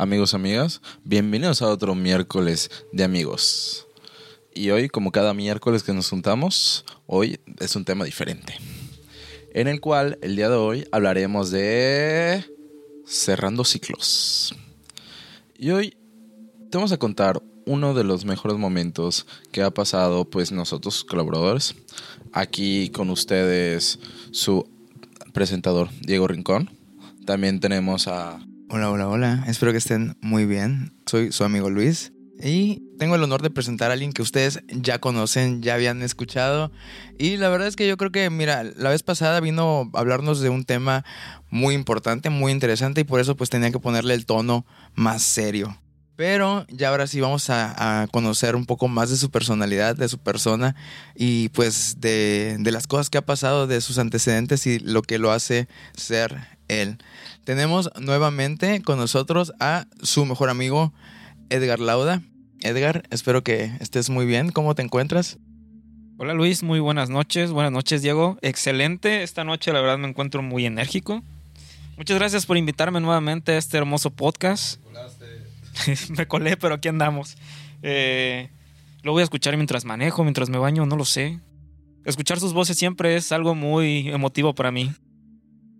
amigos, amigas, bienvenidos a otro miércoles de amigos. Y hoy, como cada miércoles que nos juntamos, hoy es un tema diferente. En el cual, el día de hoy, hablaremos de cerrando ciclos. Y hoy te vamos a contar uno de los mejores momentos que ha pasado, pues nosotros colaboradores, aquí con ustedes su presentador Diego Rincón. También tenemos a Hola, hola, hola. Espero que estén muy bien. Soy su amigo Luis y tengo el honor de presentar a alguien que ustedes ya conocen, ya habían escuchado. Y la verdad es que yo creo que, mira, la vez pasada vino a hablarnos de un tema muy importante, muy interesante y por eso pues tenía que ponerle el tono más serio. Pero ya ahora sí vamos a, conocer un poco más de su personalidad, de su persona y pues de, de las cosas que ha pasado, de sus antecedentes y lo que lo hace ser él. Tenemos nuevamente con nosotros a su mejor amigo Edgar Lauda. Edgar, espero que estés muy bien. ¿Cómo te encuentras? Hola Luis, muy buenas noches. Buenas noches Diego. Excelente. Esta noche la verdad me encuentro muy enérgico. Muchas gracias por invitarme nuevamente a este hermoso podcast. me colé, pero aquí andamos. Eh, lo voy a escuchar mientras manejo, mientras me baño, no lo sé. Escuchar sus voces siempre es algo muy emotivo para mí.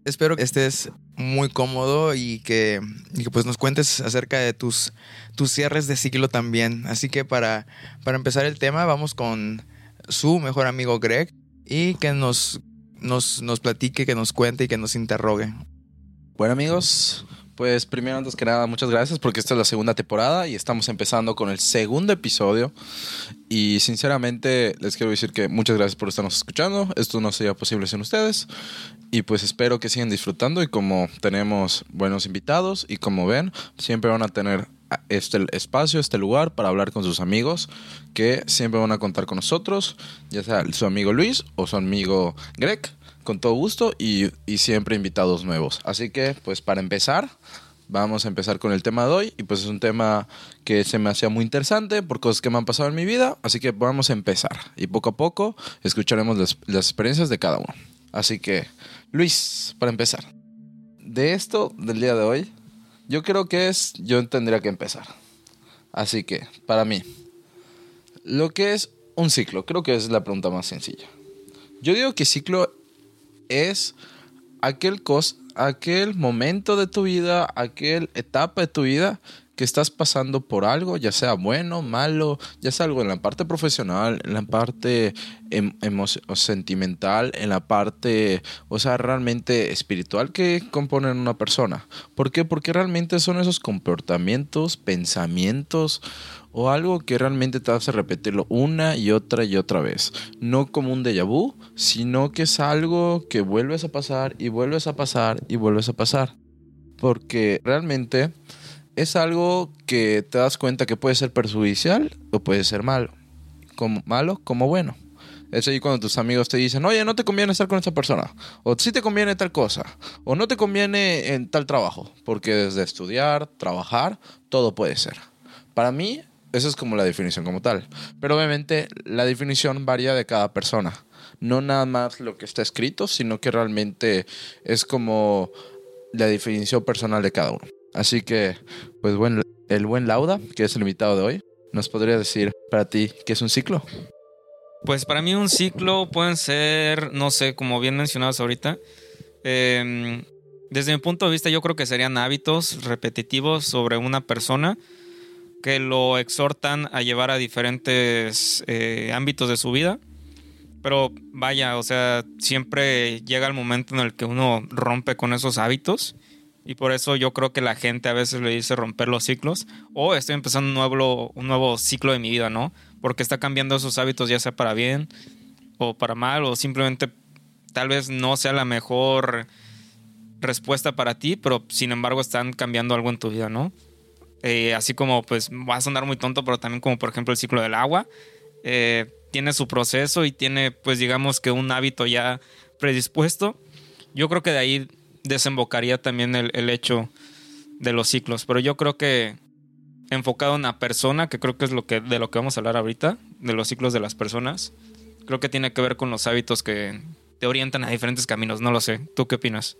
Espero que estés muy cómodo y que, pues nos cuentes acerca de tus, tus cierres de ciclo también. Así que para, para empezar el tema, vamos con su mejor amigo Greg y que nos, nos, nos platique, que nos cuente y que nos interrogue. Bueno amigos, pues primero, antes que nada, muchas gracias porque esta es la segunda temporada y estamos empezando con el segundo episodio. Y sinceramente les quiero decir que muchas gracias por estarnos escuchando. Esto no sería posible sin ustedes. Y pues espero que sigan disfrutando y como tenemos buenos invitados y como ven, siempre van a tener este espacio, este lugar para hablar con sus amigos que siempre van a contar con nosotros, ya sea su amigo Luis o su amigo Greg con todo gusto y, siempre invitados nuevos. Así que, pues para empezar, vamos a empezar con el tema de hoy. Y pues es un tema que se me hacía muy interesante por cosas que me han pasado en mi vida. Así que vamos a empezar. Y poco a poco escucharemos las, las experiencias de cada uno. Así que, Luis, para empezar. De esto del día de hoy, yo creo que es, yo tendría que empezar. Así que, para mí, lo que es un ciclo, creo que es la pregunta más sencilla. Yo digo que ciclo es aquel, cos, aquel momento de tu vida, aquel etapa de tu vida que estás pasando por algo, ya sea bueno, malo, ya sea algo en la parte profesional, en la parte em, sentimental, en la parte, o sea, realmente espiritual que componen una persona. ¿Por qué? Porque realmente son esos comportamientos, pensamientos o algo que realmente te hace repetirlo una y otra y otra vez. No como un déjà vu, sino que es algo que vuelves a pasar y vuelves a pasar y vuelves a pasar. Porque realmente es algo que te das cuenta que puede ser perjudicial o puede ser malo. Como malo como bueno. Es ahí cuando tus amigos te dicen, oye, no te conviene estar con esa persona. O sí te conviene tal cosa. O no te conviene en tal trabajo. Porque desde estudiar, trabajar, todo puede ser. Para mí, esa es como la definición como tal. Pero obviamente la definición varía de cada persona. No nada más lo que está escrito, sino que realmente es como la definición personal de cada uno. Así que, pues bueno, el buen Lauda, que es el invitado de hoy, nos podría decir para ti qué es un ciclo. Pues para mí un ciclo pueden ser, no sé, como bien mencionados ahorita. Em, desde mi punto de vista yo creo que serían hábitos repetitivos sobre una persona que lo exhortan a llevar a diferentes eh, ámbitos de su vida. Pero vaya, o sea, siempre llega el momento en el que uno rompe con esos hábitos. Y por eso yo creo que la gente a veces le dice romper los ciclos. O estoy empezando un nuevo, un nuevo ciclo de mi vida, ¿no? Porque está cambiando esos hábitos ya sea para bien o para mal. O simplemente tal vez no sea la mejor respuesta para ti, pero sin embargo están cambiando algo en tu vida, ¿no? Eh, así como, pues, va a sonar muy tonto, pero también como por ejemplo el ciclo del agua. Eh, tiene su proceso y tiene, pues, digamos que un hábito ya predispuesto. Yo creo que de ahí desembocaría también el, hecho de los ciclos. Pero yo creo que enfocado en la persona, que creo que es lo que, de lo que vamos a hablar ahorita, de los ciclos de las personas, creo que tiene que ver con los hábitos que te orientan a diferentes caminos. No lo sé. ¿Tú qué opinas?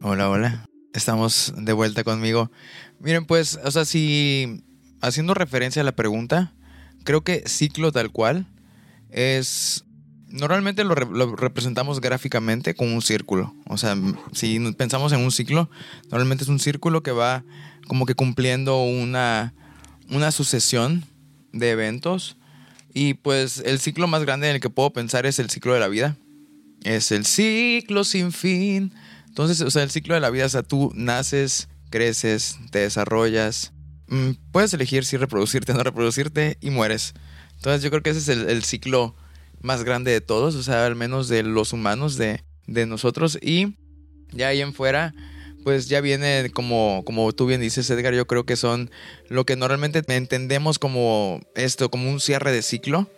Hola, hola. estamos de vuelta conmigo. Miren, pues, o sea, si haciendo referencia a la pregunta, creo que ciclo tal cual es... Normalmente lo, representamos gráficamente con un círculo. O sea, si pensamos en un ciclo, normalmente es un círculo que va como que cumpliendo una, una sucesión de eventos. Y pues el ciclo más grande en el que puedo pensar es el ciclo de la vida. Es el ciclo sin fin. Entonces, o sea, el ciclo de la vida, o sea, tú naces, creces, te desarrollas, mm, puedes elegir si reproducirte o no reproducirte y mueres. Entonces yo creo que ese es el, ciclo más grande de todos, o sea, al menos de los humanos, de, nosotros. Y ya ahí en fuera, pues ya viene como, como tú bien dices, Edgar, yo creo que son lo que normalmente entendemos como esto, como un cierre de ciclo.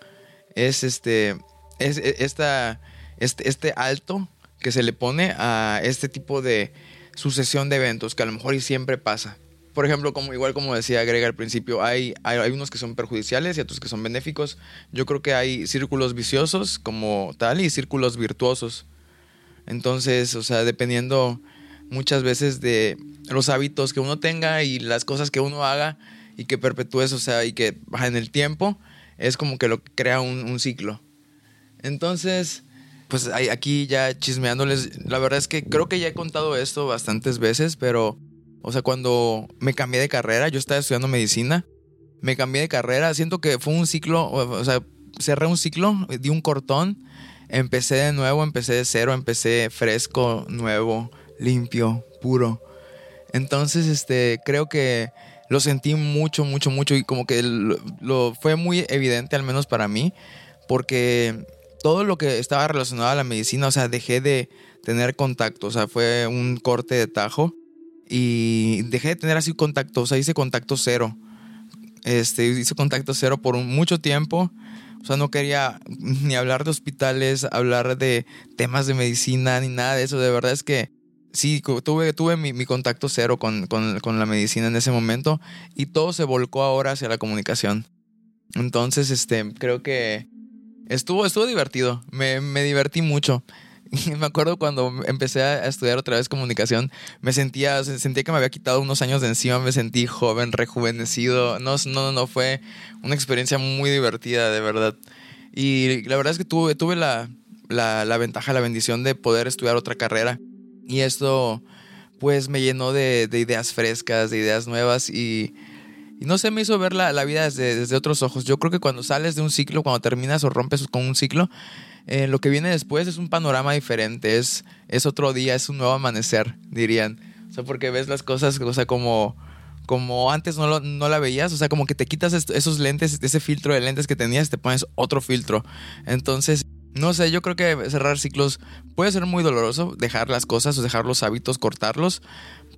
Es este, es e, esta, este, este alto que se le pone a este tipo de sucesión de eventos que a lo mejor y siempre pasa. Por ejemplo, como igual como decía Greg al principio, hay, hay, unos que son perjudiciales y otros que son benéficos. Yo creo que hay círculos viciosos como tal y círculos virtuosos. Entonces, o sea, dependiendo muchas veces de los hábitos que uno tenga y las cosas que uno haga y que perpetúes, o sea, y que baja en el tiempo, es como que lo que crea un, un ciclo. Entonces, pues aquí ya chismeándoles, la verdad es que creo que ya he contado esto bastantes veces, pero, o sea, cuando me cambié de carrera, yo estaba estudiando medicina, me cambié de carrera, siento que fue un ciclo, o sea, cerré un ciclo, di un cortón, empecé de nuevo, empecé de cero, empecé fresco, nuevo, limpio, puro. Entonces, este, creo que lo sentí mucho, mucho, mucho y como que lo fue muy evidente, al menos para mí, porque todo lo que estaba relacionado a la medicina, o sea, dejé de tener contacto, o sea, fue un corte de tajo y dejé de tener así contacto, o sea, hice contacto cero. Este, hice contacto cero por mucho tiempo. O sea, no quería ni hablar de hospitales, hablar de temas de medicina, ni nada de eso. De verdad es que sí, tuve, tuve mi, contacto cero con, con, la medicina en ese momento y todo se volcó ahora hacia la comunicación. Entonces, este, creo que Estuvo, estuvo divertido, me, me divertí mucho. me acuerdo cuando empecé a estudiar otra vez comunicación, me sentía, sentía que me había quitado unos años de encima, me sentí joven, rejuvenecido. No, no, no, fue una experiencia muy divertida, de verdad. Y la verdad es que tuve, tuve la, la, la ventaja, la bendición de poder estudiar otra carrera. Y esto, pues, me llenó de, de ideas frescas, de ideas nuevas y y no se me hizo ver la, vida desde, otros ojos. Yo creo que cuando sales de un ciclo, cuando terminas o rompes con un ciclo, eh, lo que viene después es un panorama diferente, es, es otro día, es un nuevo amanecer, dirían. O sea, porque ves las cosas, o sea, como, como antes no, no la veías, o sea, como que te quitas esos lentes, ese filtro de lentes que tenías, te pones otro filtro. Entonces, no sé, yo creo que cerrar ciclos puede ser muy doloroso, dejar las cosas o dejar los hábitos, cortarlos,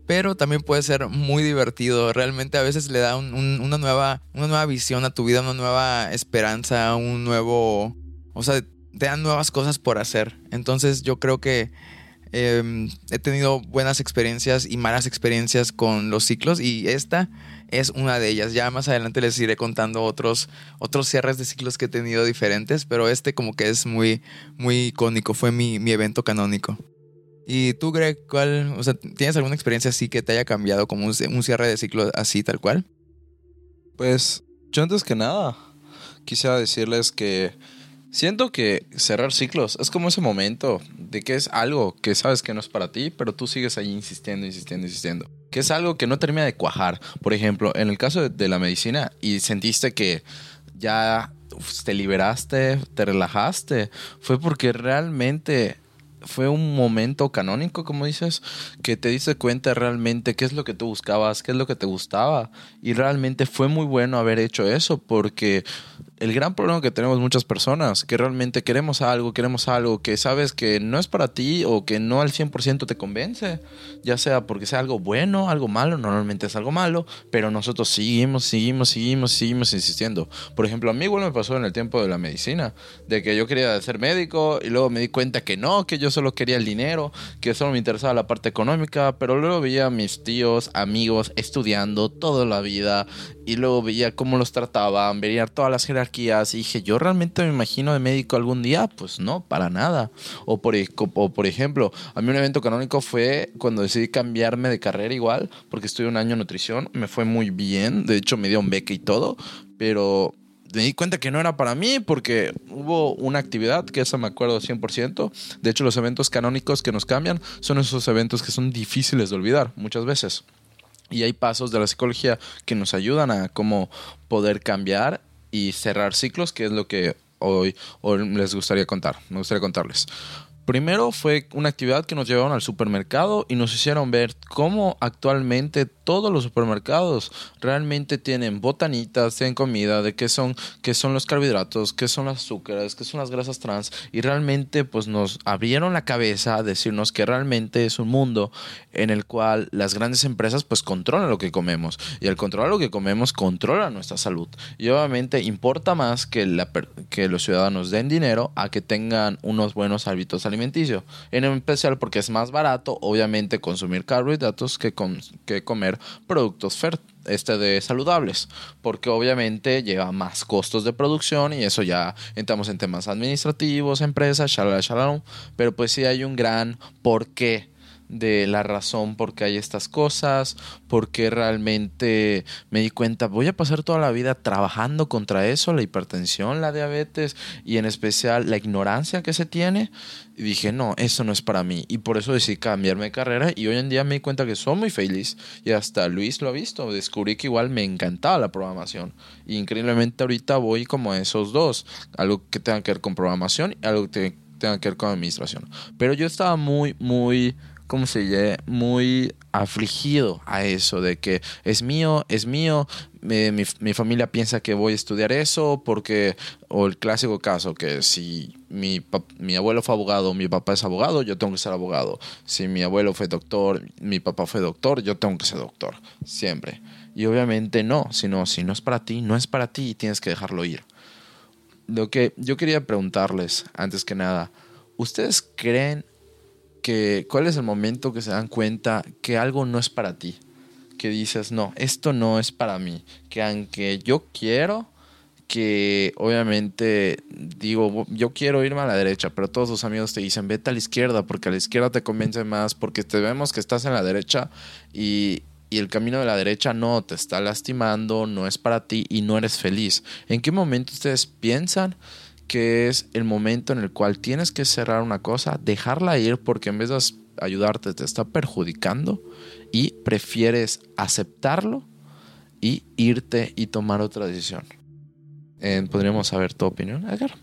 pero también puede ser muy divertido. Realmente a veces le da una, nueva, una nueva visión a tu vida, una nueva esperanza, un nuevo... O sea, te dan nuevas cosas por hacer. Entonces yo creo que em, he tenido buenas experiencias y malas experiencias con los ciclos y esta es una de ellas. Ya más adelante les iré contando otros, otros cierres de ciclos que he tenido diferentes, pero este como que es muy, muy icónico, fue mi, mi evento canónico. ¿Y tú, Greg, cuál, o sea, tienes alguna experiencia así que te haya cambiado como un, cierre de ciclo así, tal cual? Pues yo antes que nada quisiera decirles que siento que cerrar ciclos es como ese momento de que es algo que sabes que no es para ti, pero tú sigues ahí insistiendo, insistiendo, insistiendo. Que es algo que no termina de cuajar. Por ejemplo, en el caso de la medicina y sentiste que ya te liberaste, te relajaste, fue porque realmente fue un momento canónico, como dices, que te diste cuenta realmente qué es lo que tú buscabas, qué es lo que te gustaba. Y realmente fue muy bueno haber hecho eso, porque el gran problema que tenemos muchas personas, que realmente queremos algo, queremos algo que sabes que no es para ti o que no al 100% te convence, ya sea porque sea algo bueno, algo malo, normalmente es algo malo, pero nosotros seguimos, seguimos, seguimos, seguimos insistiendo. Por ejemplo, a mí igual me pasó en el tiempo de la medicina, de que yo quería ser médico y luego me di cuenta que no, que yo solo quería el dinero, que solo me interesaba la parte económica, pero luego veía a mis tíos, amigos estudiando toda la vida y luego veía cómo los trataban, veía todas las jerarquías y dije, ¿yo realmente me imagino de médico algún día? Pues no, para nada. O por, e, o por ejemplo, a mí un evento canónico fue cuando decidí cambiarme de carrera igual, porque estuve un año en nutrición, me fue muy bien, de hecho me dio un beca y todo, pero me di cuenta que no era para mí porque hubo una actividad que esa me acuerdo 100%. De hecho, los eventos canónicos que nos cambian son esos eventos que son difíciles de olvidar muchas veces. Y hay pasos de la psicología que nos ayudan a cómo poder cambiar y cerrar ciclos, que es lo que hoy, hoy les gustaría contar. Me gustaría contarles. Primero fue una actividad que nos llevaron al supermercado y nos hicieron ver cómo actualmente todos los supermercados realmente tienen botanitas, tienen comida, de qué son, qué son los carbohidratos, qué son las azúcares, qué son las grasas trans y realmente pues nos abrieron la cabeza a decirnos que realmente es un mundo en el cual las grandes empresas pues controlan lo que comemos y al controlar lo que comemos controlan nuestra salud y obviamente importa más que, la, que los ciudadanos den dinero a que tengan unos buenos hábitos alimentarios en especial porque es más barato, obviamente, consumir carbohidratos que, que comer productos este de saludables, porque obviamente lleva más costos de producción y eso ya entramos en temas administrativos, empresas, shalala, shalala, pero pues sí hay un gran porqué de la razón por qué hay estas cosas, porque realmente me di cuenta, voy a pasar toda la vida trabajando contra eso, la hipertensión, la diabetes y en especial la ignorancia que se tiene. Y dije, no, eso no es para mí. Y por eso decidí cambiarme de carrera y hoy en día me di cuenta que soy muy feliz y hasta Luis lo ha visto. Descubrí que igual me encantaba la programación. Y increíblemente ahorita voy como a esos dos, algo que tenga que ver con programación y algo que tenga que ver con administración. Pero yo estaba muy, muy como se dice, muy afligido a eso, de que es mío, es mío, mi, mi, familia piensa que voy a estudiar eso, porque, o el clásico caso, que si mi, mi abuelo fue abogado, mi papá es abogado, yo tengo que ser abogado. Si mi abuelo fue doctor, mi papá fue doctor, yo tengo que ser doctor, siempre. Y obviamente no, sino si no es para ti, no es para ti y tienes que dejarlo ir. Lo que yo quería preguntarles, antes que nada, ¿ustedes creen cuál es el momento que se dan cuenta que algo no es para ti, que dices, no, esto no es para mí, que aunque yo quiero, que obviamente digo, yo quiero irme a la derecha, pero todos tus amigos te dicen, vete a la izquierda, porque a la izquierda te convence más, porque te vemos que estás en la derecha y, y el camino de la derecha no, te está lastimando, no es para ti y no eres feliz. ¿En qué momento ustedes piensan? Que es el momento en el cual tienes que cerrar una cosa, dejarla ir porque en vez de ayudarte te está perjudicando y prefieres aceptarlo y irte y tomar otra decisión. Eh, ¿Podríamos saber tu opinión, Edgar?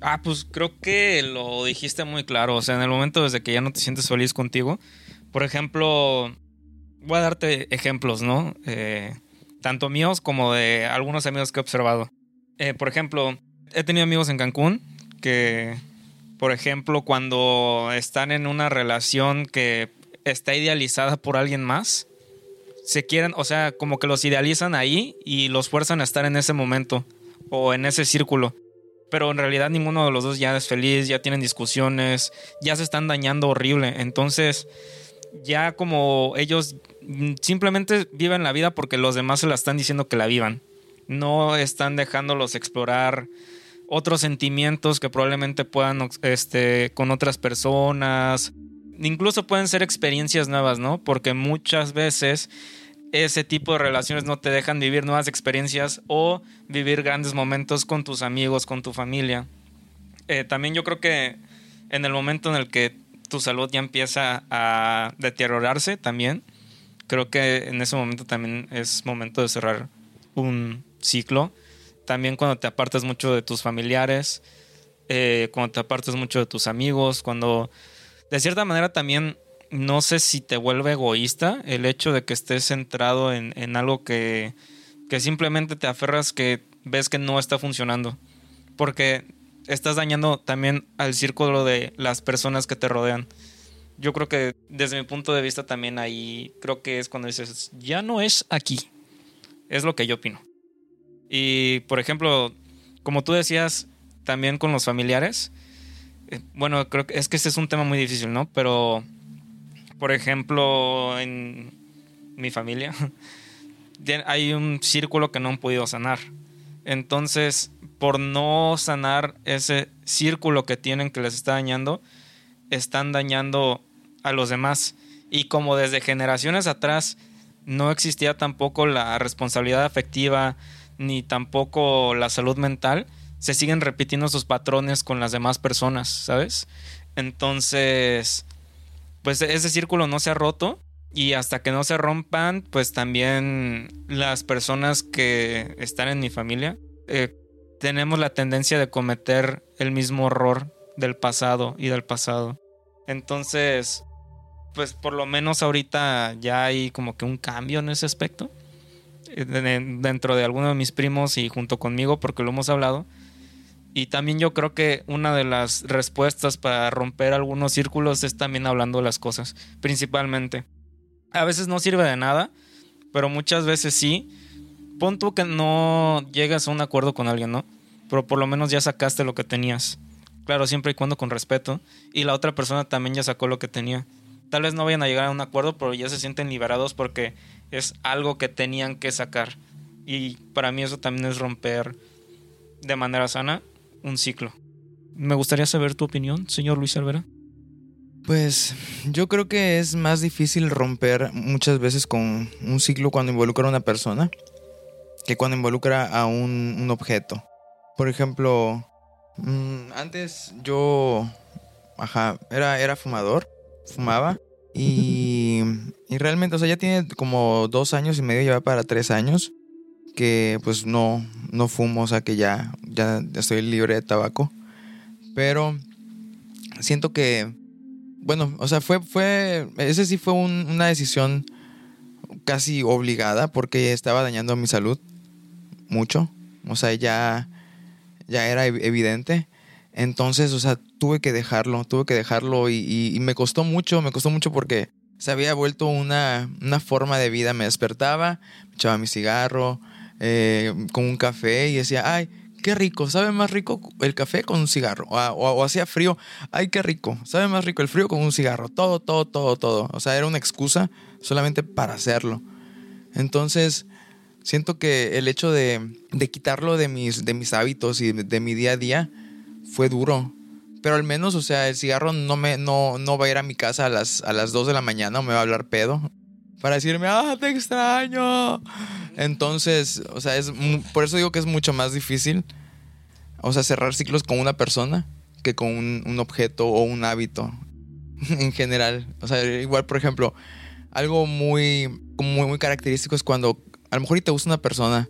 Ah, pues creo que lo dijiste muy claro. O sea, en el momento desde que ya no te sientes feliz contigo. Por ejemplo, voy a darte ejemplos, ¿no? Eh, tanto míos como de algunos amigos que he observado. Eh, por ejemplo, he tenido amigos en Cancún que, por ejemplo, cuando están en una relación que está idealizada por alguien más, se quieren, o sea, como que los idealizan ahí y los fuerzan a estar en ese momento o en ese círculo. Pero en realidad ninguno de los dos ya es feliz, ya tienen discusiones, ya se están dañando horrible. Entonces, ya como ellos simplemente viven la vida porque los demás se la están diciendo que la vivan. No están dejándolos explorar otros sentimientos que probablemente puedan este, con otras personas. Incluso pueden ser experiencias nuevas, ¿no? Porque muchas veces ese tipo de relaciones no te dejan vivir nuevas experiencias o vivir grandes momentos con tus amigos, con tu familia. Eh, también yo creo que en el momento en el que tu salud ya empieza a deteriorarse también, creo que en ese momento también es momento de cerrar un ciclo también cuando te apartas mucho de tus familiares, eh, cuando te apartas mucho de tus amigos, cuando de cierta manera también no sé si te vuelve egoísta el hecho de que estés centrado en, en algo que, que simplemente te aferras que ves que no está funcionando. Porque estás dañando también al círculo de las personas que te rodean. Yo creo que desde mi punto de vista también ahí creo que es cuando dices, ya no es aquí. Es lo que yo opino. Y, por ejemplo, como tú decías, también con los familiares, eh, bueno, creo que es que este es un tema muy difícil, ¿no? Pero, por ejemplo, en mi familia hay un círculo que no han podido sanar. Entonces, por no sanar ese círculo que tienen que les está dañando, están dañando a los demás. Y como desde generaciones atrás no existía tampoco la responsabilidad afectiva ni tampoco la salud mental, se siguen repitiendo sus patrones con las demás personas, ¿sabes? Entonces, pues ese círculo no se ha roto y hasta que no se rompan, pues también las personas que están en mi familia eh, tenemos la tendencia de cometer el mismo error del pasado y del pasado. Entonces, pues por lo menos ahorita ya hay como que un cambio en ese aspecto. Dentro de alguno de mis primos y junto conmigo, porque lo hemos hablado. Y también yo creo que una de las respuestas para romper algunos círculos es también hablando las cosas, principalmente. A veces no sirve de nada, pero muchas veces sí. Pon tú que no llegas a un acuerdo con alguien, ¿no? Pero por lo menos ya sacaste lo que tenías. Claro, siempre y cuando con respeto. Y la otra persona también ya sacó lo que tenía. Tal vez no vayan a llegar a un acuerdo, pero ya se sienten liberados porque es algo que tenían que sacar. Y para mí eso también es romper de manera sana un ciclo. Me gustaría saber tu opinión, señor Luis Alvera. Pues yo creo que es más difícil romper muchas veces con un ciclo cuando involucra a una persona que cuando involucra a un, objeto. Por ejemplo, mm, antes yo, era, era fumador, fumaba y, y realmente, o sea, ya tiene como dos años y medio, ya va para tres años que pues no, no fumo, o sea que ya, ya estoy libre de tabaco. Pero siento que, bueno, o sea, fue, fue, ese sí fue una decisión casi obligada porque estaba dañando mi salud mucho. O sea, ya, ya era evidente. Entonces, o sea, tuve que dejarlo, tuve que dejarlo y, me costó mucho, me costó mucho porque se había vuelto una, una forma de vida. Me despertaba, me echaba mi cigarro, eh, con un café y decía, ay, qué rico, sabe más rico el café con un cigarro. O, hacía frío, ay, qué rico, sabe más rico el frío con un cigarro. Todo, todo, todo, todo. O sea, era una excusa solamente para hacerlo. Entonces, siento que el hecho de, de quitarlo de mis, de mis hábitos y de, mi día a día fue duro. Pero al menos, o sea, el cigarro no, me, no, no va a ir a mi casa a las, a las 2 de la mañana o me va a hablar pedo para decirme, ah, te extraño. Entonces, o sea, es por eso digo que es mucho más difícil, o sea, cerrar ciclos con una persona que con un, objeto o un hábito en general. O sea, igual, por ejemplo, algo muy, muy, muy característico es cuando a lo mejor te gusta una persona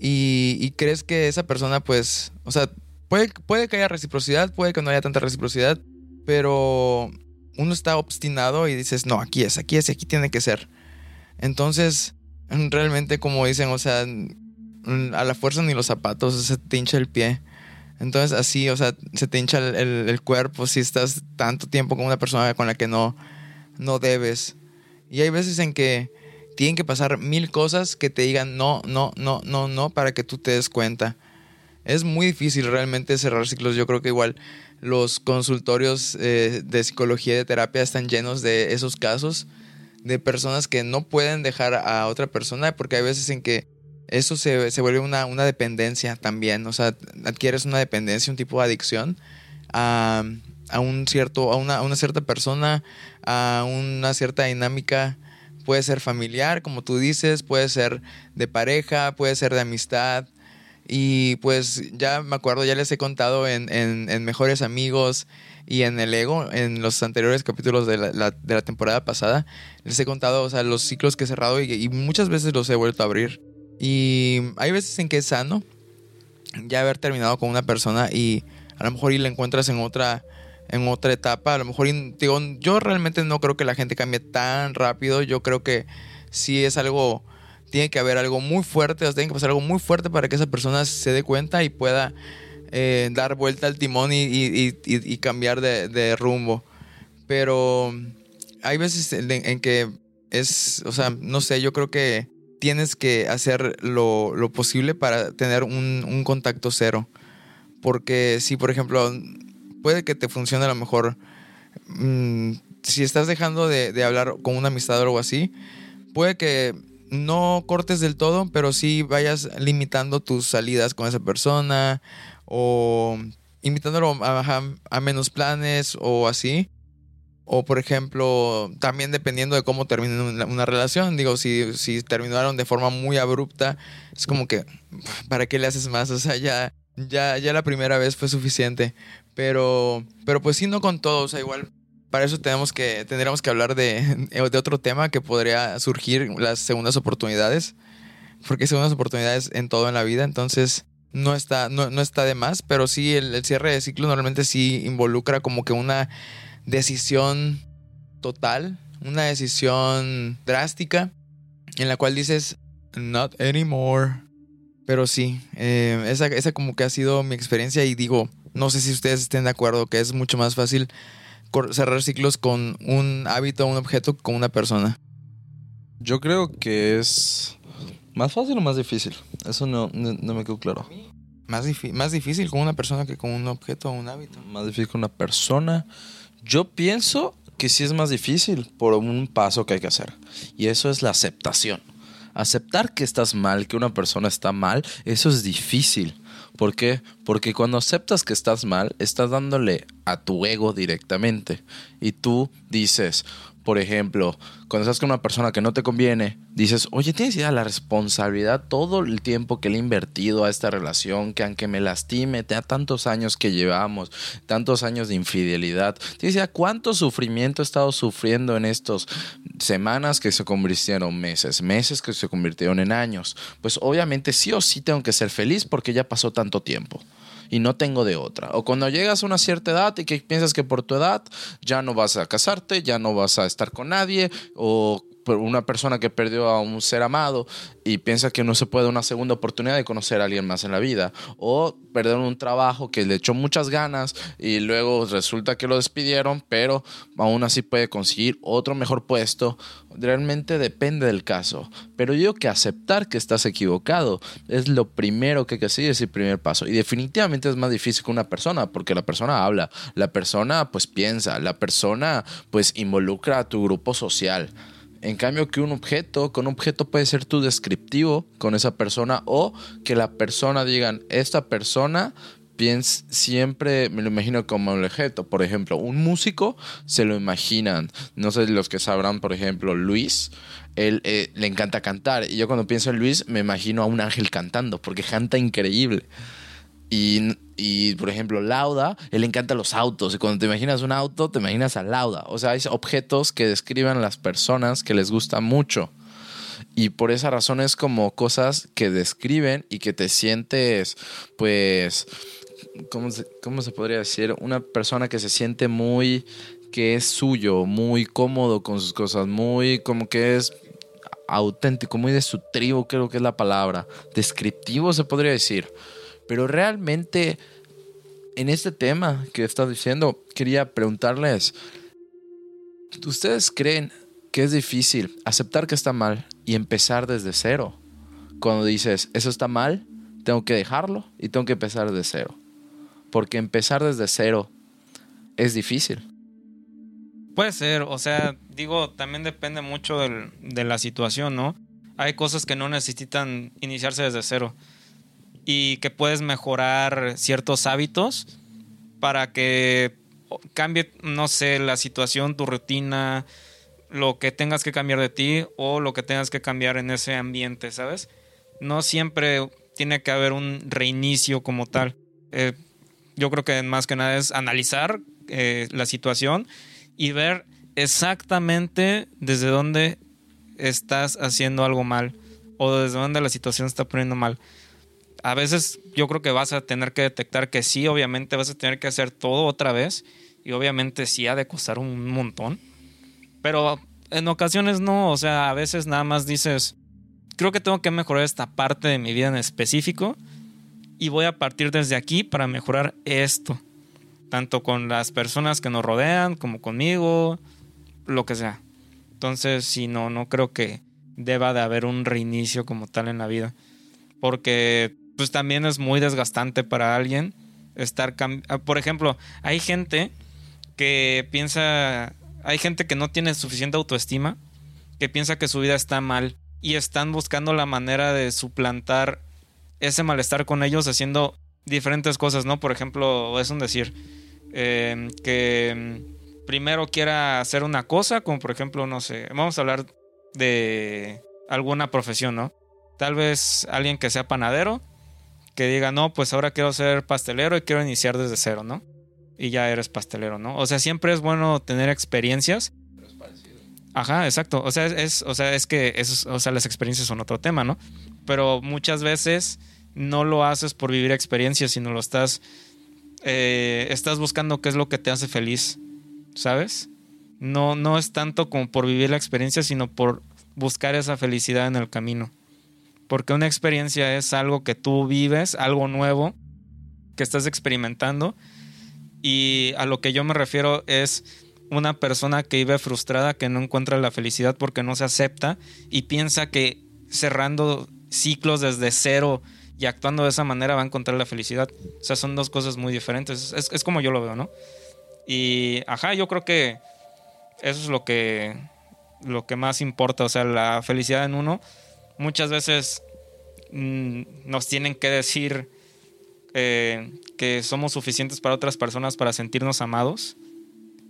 y, y, crees que esa persona, pues, o sea, puede, puede que haya reciprocidad, puede que no haya tanta reciprocidad, pero uno está obstinado y dices, no, aquí es, aquí es aquí tiene que ser. Entonces, realmente como dicen, o sea, a la fuerza ni los zapatos, se te hincha el pie. Entonces así, o sea, se te hincha el, cuerpo si estás tanto tiempo con una persona con la que no, no debes. Y hay veces en que tienen que pasar mil cosas que te digan no, no, no, no, no, para que tú te des cuenta. Es muy difícil realmente cerrar ciclos. Yo creo que igual los consultorios eh, de psicología y de terapia están llenos de esos casos de personas que no pueden dejar a otra persona porque hay veces en que eso se, vuelve una, dependencia también, o sea, adquieres una dependencia, un tipo de adicción a, un cierto, a una, a una cierta persona, a una cierta dinámica, puede ser familiar, como tú dices, puede ser de pareja, puede ser de amistad, y pues ya me acuerdo, ya les he contado en, en, Mejores Amigos y en El Ego, en los anteriores capítulos de la, de la temporada pasada, les he contado, o sea, los ciclos que he cerrado y, muchas veces los he vuelto a abrir. Y hay veces en que es sano ya haber terminado con una persona y a lo mejor y la encuentras en otra en otra etapa, a lo mejor digo, yo realmente no creo que la gente cambie tan rápido, yo creo que sí es algo tiene que haber algo muy fuerte, o sea, tiene que pasar algo muy fuerte para que esa persona se dé cuenta y pueda eh, dar vuelta al timón y, cambiar de, rumbo. Pero hay veces en, que es, o sea, no sé, yo creo que tienes que hacer lo, posible para tener un, contacto cero. Porque si, por ejemplo, puede que te funcione a lo mejor, mm, si estás dejando de, de hablar con una amistad o algo así, puede que no cortes del todo, pero sí vayas limitando tus salidas con esa persona o invitándolo a, menos planes o así. O por ejemplo, también dependiendo de cómo termine una, relación, digo, si, si terminaron de forma muy abrupta, es como que, ¿para qué le haces más? O sea, ya, ya, ya la primera vez fue suficiente. Pero, pero pues sí, no con todo, o sea, igual para eso tenemos que, tendríamos que hablar de, de otro tema que podría surgir, las segundas oportunidades, porque hay segundas oportunidades en todo en la vida, entonces no está, no, no está de más, pero sí el, cierre de ciclo normalmente sí involucra como que una decisión total, una decisión drástica en la cual dices, not anymore. Pero sí, eh, esa, esa como que ha sido mi experiencia y digo, no sé si ustedes estén de acuerdo que es mucho más fácil cerrar ciclos con un hábito, un objeto, con una persona. Yo creo que es más fácil o más difícil. Eso no, no, me quedó claro. Más, más difícil con una persona que con un objeto o un hábito. Más difícil con una persona. Yo pienso que sí es más difícil por un paso que hay que hacer. Y eso es la aceptación. Aceptar que estás mal, que una persona está mal, eso es difícil. ¿Por qué? Porque cuando aceptas que estás mal, estás dándole a tu ego directamente. Y tú dices, por ejemplo, cuando estás con una persona que no te conviene, dices, oye, tienes idea la responsabilidad, todo el tiempo que le he invertido a esta relación, que aunque me lastime, te da tantos años que llevamos, tantos años de infidelidad, tienes idea cuánto sufrimiento he estado sufriendo en estas semanas que se convirtieron meses, meses que se convirtieron en años. Pues obviamente sí o sí tengo que ser feliz porque ya pasó tanto tiempo y no tengo de otra. O cuando llegas a una cierta edad y que piensas que por tu edad ya no vas a casarte, ya no vas a estar con nadie, o una persona que perdió a un ser amado y piensa que no se puede una segunda oportunidad de conocer a alguien más en la vida. O perder un trabajo que le echó muchas ganas y luego resulta que lo despidieron, pero aún así puede conseguir otro mejor puesto. Realmente depende del caso. Pero yo que aceptar que estás equivocado es lo primero que hay que hacer, es el primer paso. Y definitivamente es más difícil que una persona, porque la persona habla, la persona pues piensa, la persona pues involucra a tu grupo social. En cambio que un objeto, con un objeto puede ser tu descriptivo con esa persona o que la persona digan, esta persona piensa, siempre me lo imagino como un objeto. Por ejemplo, un músico se lo imaginan. No sé los que sabrán, por ejemplo, Luis. Él eh, le encanta cantar. Y yo cuando pienso en Luis me imagino a un ángel cantando porque canta increíble. Y, por ejemplo, Lauda, él encanta los autos. Y cuando te imaginas un auto, te imaginas a Lauda. O sea, hay objetos que describen las personas que les gusta mucho. Y por esa razón es como cosas que describen y que te sientes, pues, ¿cómo se, cómo se podría decir? Una persona que se siente muy, que es suyo, muy cómodo con sus cosas, muy como que es auténtico, muy de su tribu, creo que es la palabra. Descriptivo se podría decir. Pero realmente, en este tema que estás diciendo, quería preguntarles, ¿ustedes creen que es difícil aceptar que está mal y empezar desde cero? Cuando dices, eso está mal, tengo que dejarlo y tengo que empezar desde cero. Porque empezar desde cero es difícil. Puede ser, o sea, digo, también depende mucho de la situación, ¿no? Hay cosas que no necesitan iniciarse desde cero y que puedes mejorar ciertos hábitos para que cambie, no sé, la situación, tu rutina, lo que tengas que cambiar de ti o lo que tengas que cambiar en ese ambiente, ¿sabes? No siempre tiene que haber un reinicio como tal. Eh, yo creo que más que nada es analizar eh, la situación y ver exactamente desde dónde estás haciendo algo mal o desde dónde la situación está poniendo mal a veces yo creo que vas a tener que detectar que sí, obviamente vas a tener que hacer todo otra vez y obviamente sí ha de costar un montón. Pero en ocasiones no, o sea, a veces nada más dices, creo que tengo que mejorar esta parte de mi vida en específico y voy a partir desde aquí para mejorar esto, tanto con las personas que nos rodean como conmigo, lo que sea. Entonces, si no, no creo que deba de haber un reinicio como tal en la vida. Porque pues también es muy desgastante para alguien estar ah, por ejemplo hay gente que piensa hay gente que no tiene suficiente autoestima que piensa que su vida está mal y están buscando la manera de suplantar ese malestar con ellos haciendo diferentes cosas, ¿no? Por ejemplo, es un decir, eh, que mm, primero quiera hacer una cosa, como por ejemplo, no sé, vamos a hablar de alguna profesión, ¿no? Tal vez alguien que sea panadero, que diga, no, pues ahora quiero ser pastelero y quiero iniciar desde cero, ¿no? Y ya eres pastelero, ¿no? O sea, siempre es bueno tener experiencias. Ajá, exacto. O sea, es, o sea, es que o sea, las experiencias son otro tema, ¿no? Pero muchas veces no lo haces por vivir experiencias, sino lo estás, eh, estás buscando qué es lo que te hace feliz, ¿sabes? No, no es tanto como por vivir la experiencia, sino por buscar esa felicidad en el camino. Porque una experiencia es algo que tú vives, algo nuevo que estás experimentando. Y a lo que yo me refiero es una persona que vive frustrada, que no encuentra la felicidad porque no se acepta y piensa que cerrando ciclos desde cero y actuando de esa manera va a encontrar la felicidad. O sea, son dos cosas muy diferentes. Es, es como yo lo veo, ¿no? Y, ajá, yo creo que eso es lo que, lo que más importa. O sea, la felicidad en uno. Muchas veces mm, nos tienen que decir eh, que somos suficientes para otras personas para sentirnos amados.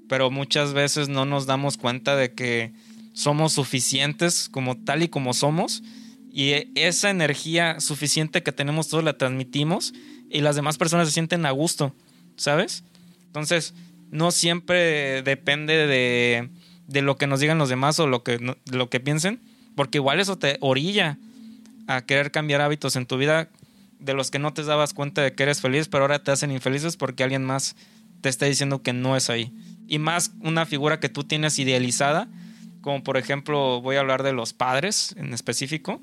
Pero muchas veces no nos damos cuenta de que somos suficientes como tal y como somos y esa energía suficiente que tenemos todos la transmitimos y las demás personas se sienten a gusto, ¿sabes? Entonces, no siempre depende de, de lo que nos digan los demás o lo que, lo que piensen, porque igual eso te orilla a querer cambiar hábitos en tu vida de los que no te dabas cuenta de que eres feliz, pero ahora te hacen infelices porque alguien más te está diciendo que no es ahí. Y más una figura que tú tienes idealizada como por ejemplo voy a hablar de los padres en específico,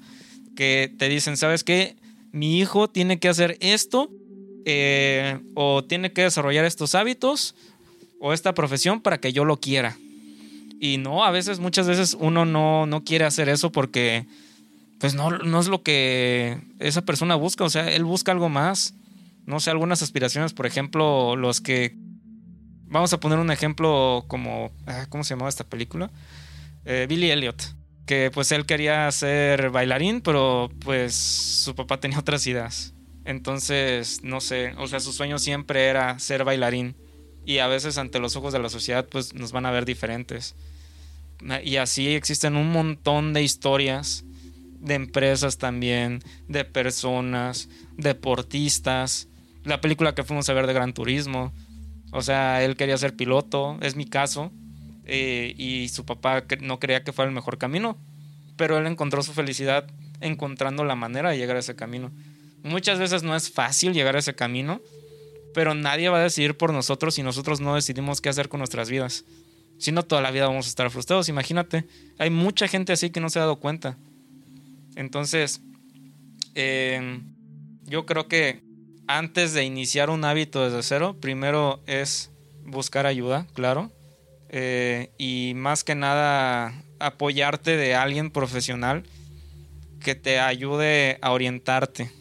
que te dicen, ¿sabes qué? Mi hijo tiene que hacer esto eh, o tiene que desarrollar estos hábitos o esta profesión para que yo lo quiera. Y no, a veces, muchas veces uno no, no quiere hacer eso porque pues no, no es lo que esa persona busca, o sea, él busca algo más. No sé, algunas aspiraciones, por ejemplo, los que... Vamos a poner un ejemplo como... Ah, ¿Cómo se llamaba esta película? Eh, Billy Elliot, que pues él quería ser bailarín, pero pues su papá tenía otras ideas. Entonces, no sé, o sea, su sueño siempre era ser bailarín. Y a veces ante los ojos de la sociedad pues nos van a ver diferentes. Y así existen un montón de historias, de empresas también, de personas, deportistas. La película que fuimos a ver de Gran Turismo. O sea, él quería ser piloto, es mi caso. Eh, y su papá no creía que fuera el mejor camino, pero él encontró su felicidad encontrando la manera de llegar a ese camino. Muchas veces no es fácil llegar a ese camino, pero nadie va a decidir por nosotros si nosotros no decidimos qué hacer con nuestras vidas. Si no, toda la vida vamos a estar frustrados. Imagínate, hay mucha gente así que no se ha dado cuenta. Entonces, em, yo creo que antes de iniciar un hábito desde cero, primero es buscar ayuda, claro. Eh, y más que nada apoyarte de alguien profesional que te ayude a orientarte.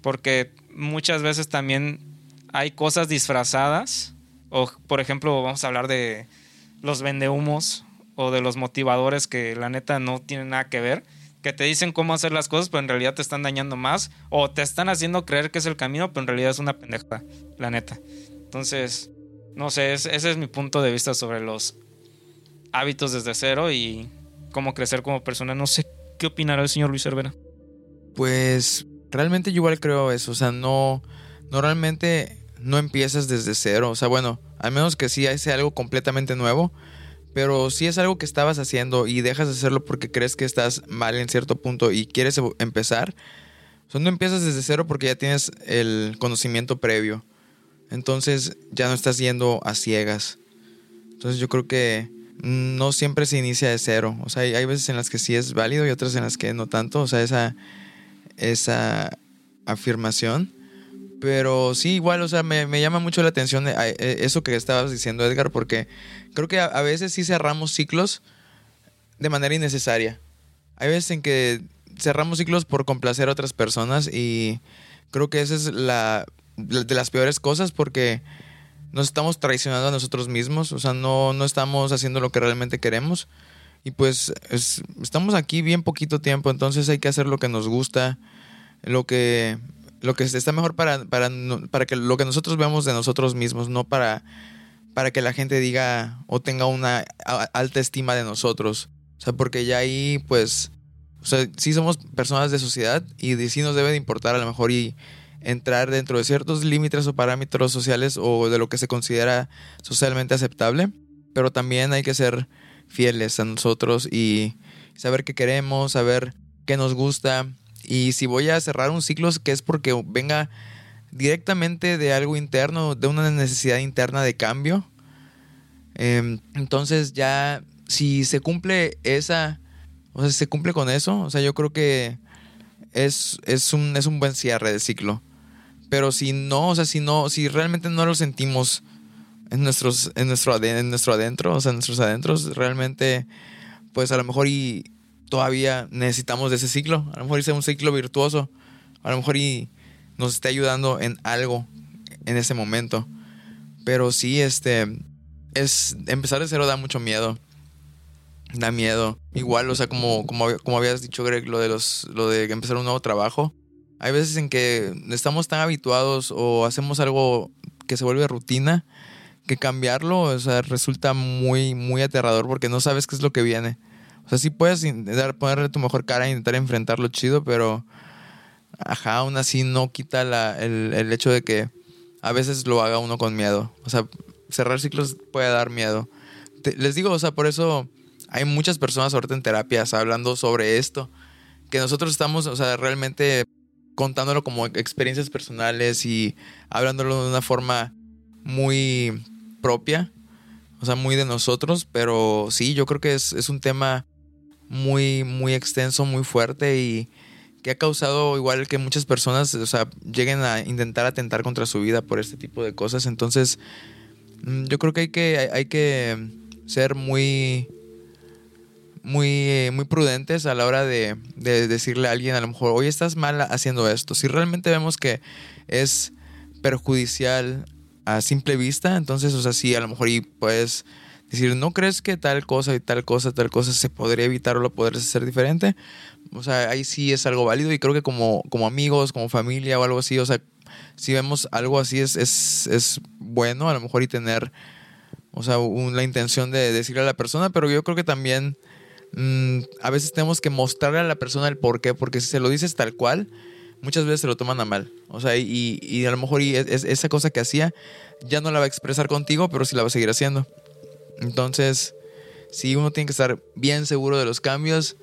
Porque muchas veces también hay cosas disfrazadas. O, por ejemplo, vamos a hablar de los vendehumos o de los motivadores que la neta no tienen nada que ver. Que te dicen cómo hacer las cosas, pero en realidad te están dañando más. O te están haciendo creer que es el camino, pero en realidad es una pendeja, la neta. Entonces, no sé, ese es mi punto de vista sobre los hábitos desde cero y cómo crecer como persona. No sé qué opinará el señor Luis Cervera. Pues realmente yo igual creo eso. O sea, no, normalmente no empiezas desde cero. O sea, bueno, al menos que sí sea algo completamente nuevo. Pero si es algo que estabas haciendo y dejas de hacerlo porque crees que estás mal en cierto punto y quieres empezar. O sea, no empiezas desde cero porque ya tienes el conocimiento previo. Entonces ya no estás yendo a ciegas. Entonces yo creo que no siempre se inicia de cero. O sea, hay, veces en las que sí es válido y otras en las que no tanto. O sea, esa, esa afirmación. Pero sí, igual, o sea, me, llama mucho la atención eh, eh, eso que estabas diciendo, Edgar, porque creo que a, a, veces sí cerramos ciclos de manera innecesaria. Hay veces en que cerramos ciclos por complacer a otras personas y creo que esa es la de las peores cosas porque nos estamos traicionando a nosotros mismos, o sea, no, no estamos haciendo lo que realmente queremos Y pues estamos aquí bien poquito tiempo, entonces hay que hacer lo que nos gusta, lo que, lo que está mejor para, para, para que lo que nosotros veamos de nosotros mismos, no para, para que la gente diga o tenga una alta estima de nosotros. O sea, porque ya ahí, pues, o sea, sí somos personas de sociedad y sí nos debe de importar a lo mejor y entrar dentro de ciertos límites o parámetros sociales o de lo que se considera socialmente aceptable, pero también hay que ser fieles a nosotros y saber qué queremos, saber qué nos gusta. Y si voy a cerrar un ciclo, que es porque venga directamente de algo interno, de una necesidad interna de cambio. Em, entonces ya, si se cumple esa, o sea, si se cumple con eso, o sea, yo creo que es, es, un, es un buen cierre de ciclo. Pero si no, o sea, si no, si realmente no lo sentimos en, nuestros, en, nuestro, en nuestro adentro, o sea, en nuestros adentros, realmente, pues a lo mejor y todavía necesitamos de ese ciclo. A lo mejor sea un ciclo virtuoso. A lo mejor y nos esté ayudando en algo en ese momento. Pero sí, este, es, empezar de cero da mucho miedo. Da miedo. Igual, o sea, como, como, como habías dicho, Greg, lo de, los, lo de empezar un nuevo trabajo. Hay veces en que estamos tan habituados o hacemos algo que se vuelve rutina que cambiarlo, o sea, resulta muy, muy aterrador porque no sabes qué es lo que viene. O sea, sí puedes intentar ponerle tu mejor cara e intentar enfrentarlo chido, pero ajá, aún así no quita el, el, hecho de que a veces lo haga uno con miedo. O sea, cerrar ciclos puede dar miedo. les digo, o sea, por eso hay muchas personas ahorita en terapias hablando sobre esto. Que nosotros estamos, o sea, realmente contándolo como experiencias personales y hablándolo de una forma muy propia, o sea, muy de nosotros, pero sí, yo creo que es, un tema muy, muy extenso, muy fuerte y que ha causado igual que muchas personas, o sea, lleguen a intentar atentar contra su vida por este tipo de cosas. Entonces, mm, yo creo que hay que, hay que ser muy, muy, muy prudentes a la hora de, de decirle a alguien, a lo mejor, hoy estás mal haciendo esto. Si realmente vemos que es perjudicial a simple vista. Entonces, o sea, sí, a lo mejor y puedes decir, ¿no crees que tal cosa y tal cosa, tal cosa se podría evitar o lo podrías hacer diferente? O sea, ahí sí es algo válido y creo que como, como amigos, como familia o algo así, o sea, si vemos algo así es, es, es bueno a lo mejor y tener, o sea, la intención de decirle a la persona, pero yo creo que también mm, a veces tenemos que mostrarle a la persona el por qué, porque si se lo dices tal cual, muchas veces se lo toman a mal. O sea, y, y a lo mejor y esa cosa que hacía ya no la va a expresar contigo, pero sí la va a seguir haciendo. Entonces, sí, uno tiene que estar bien seguro de los cambios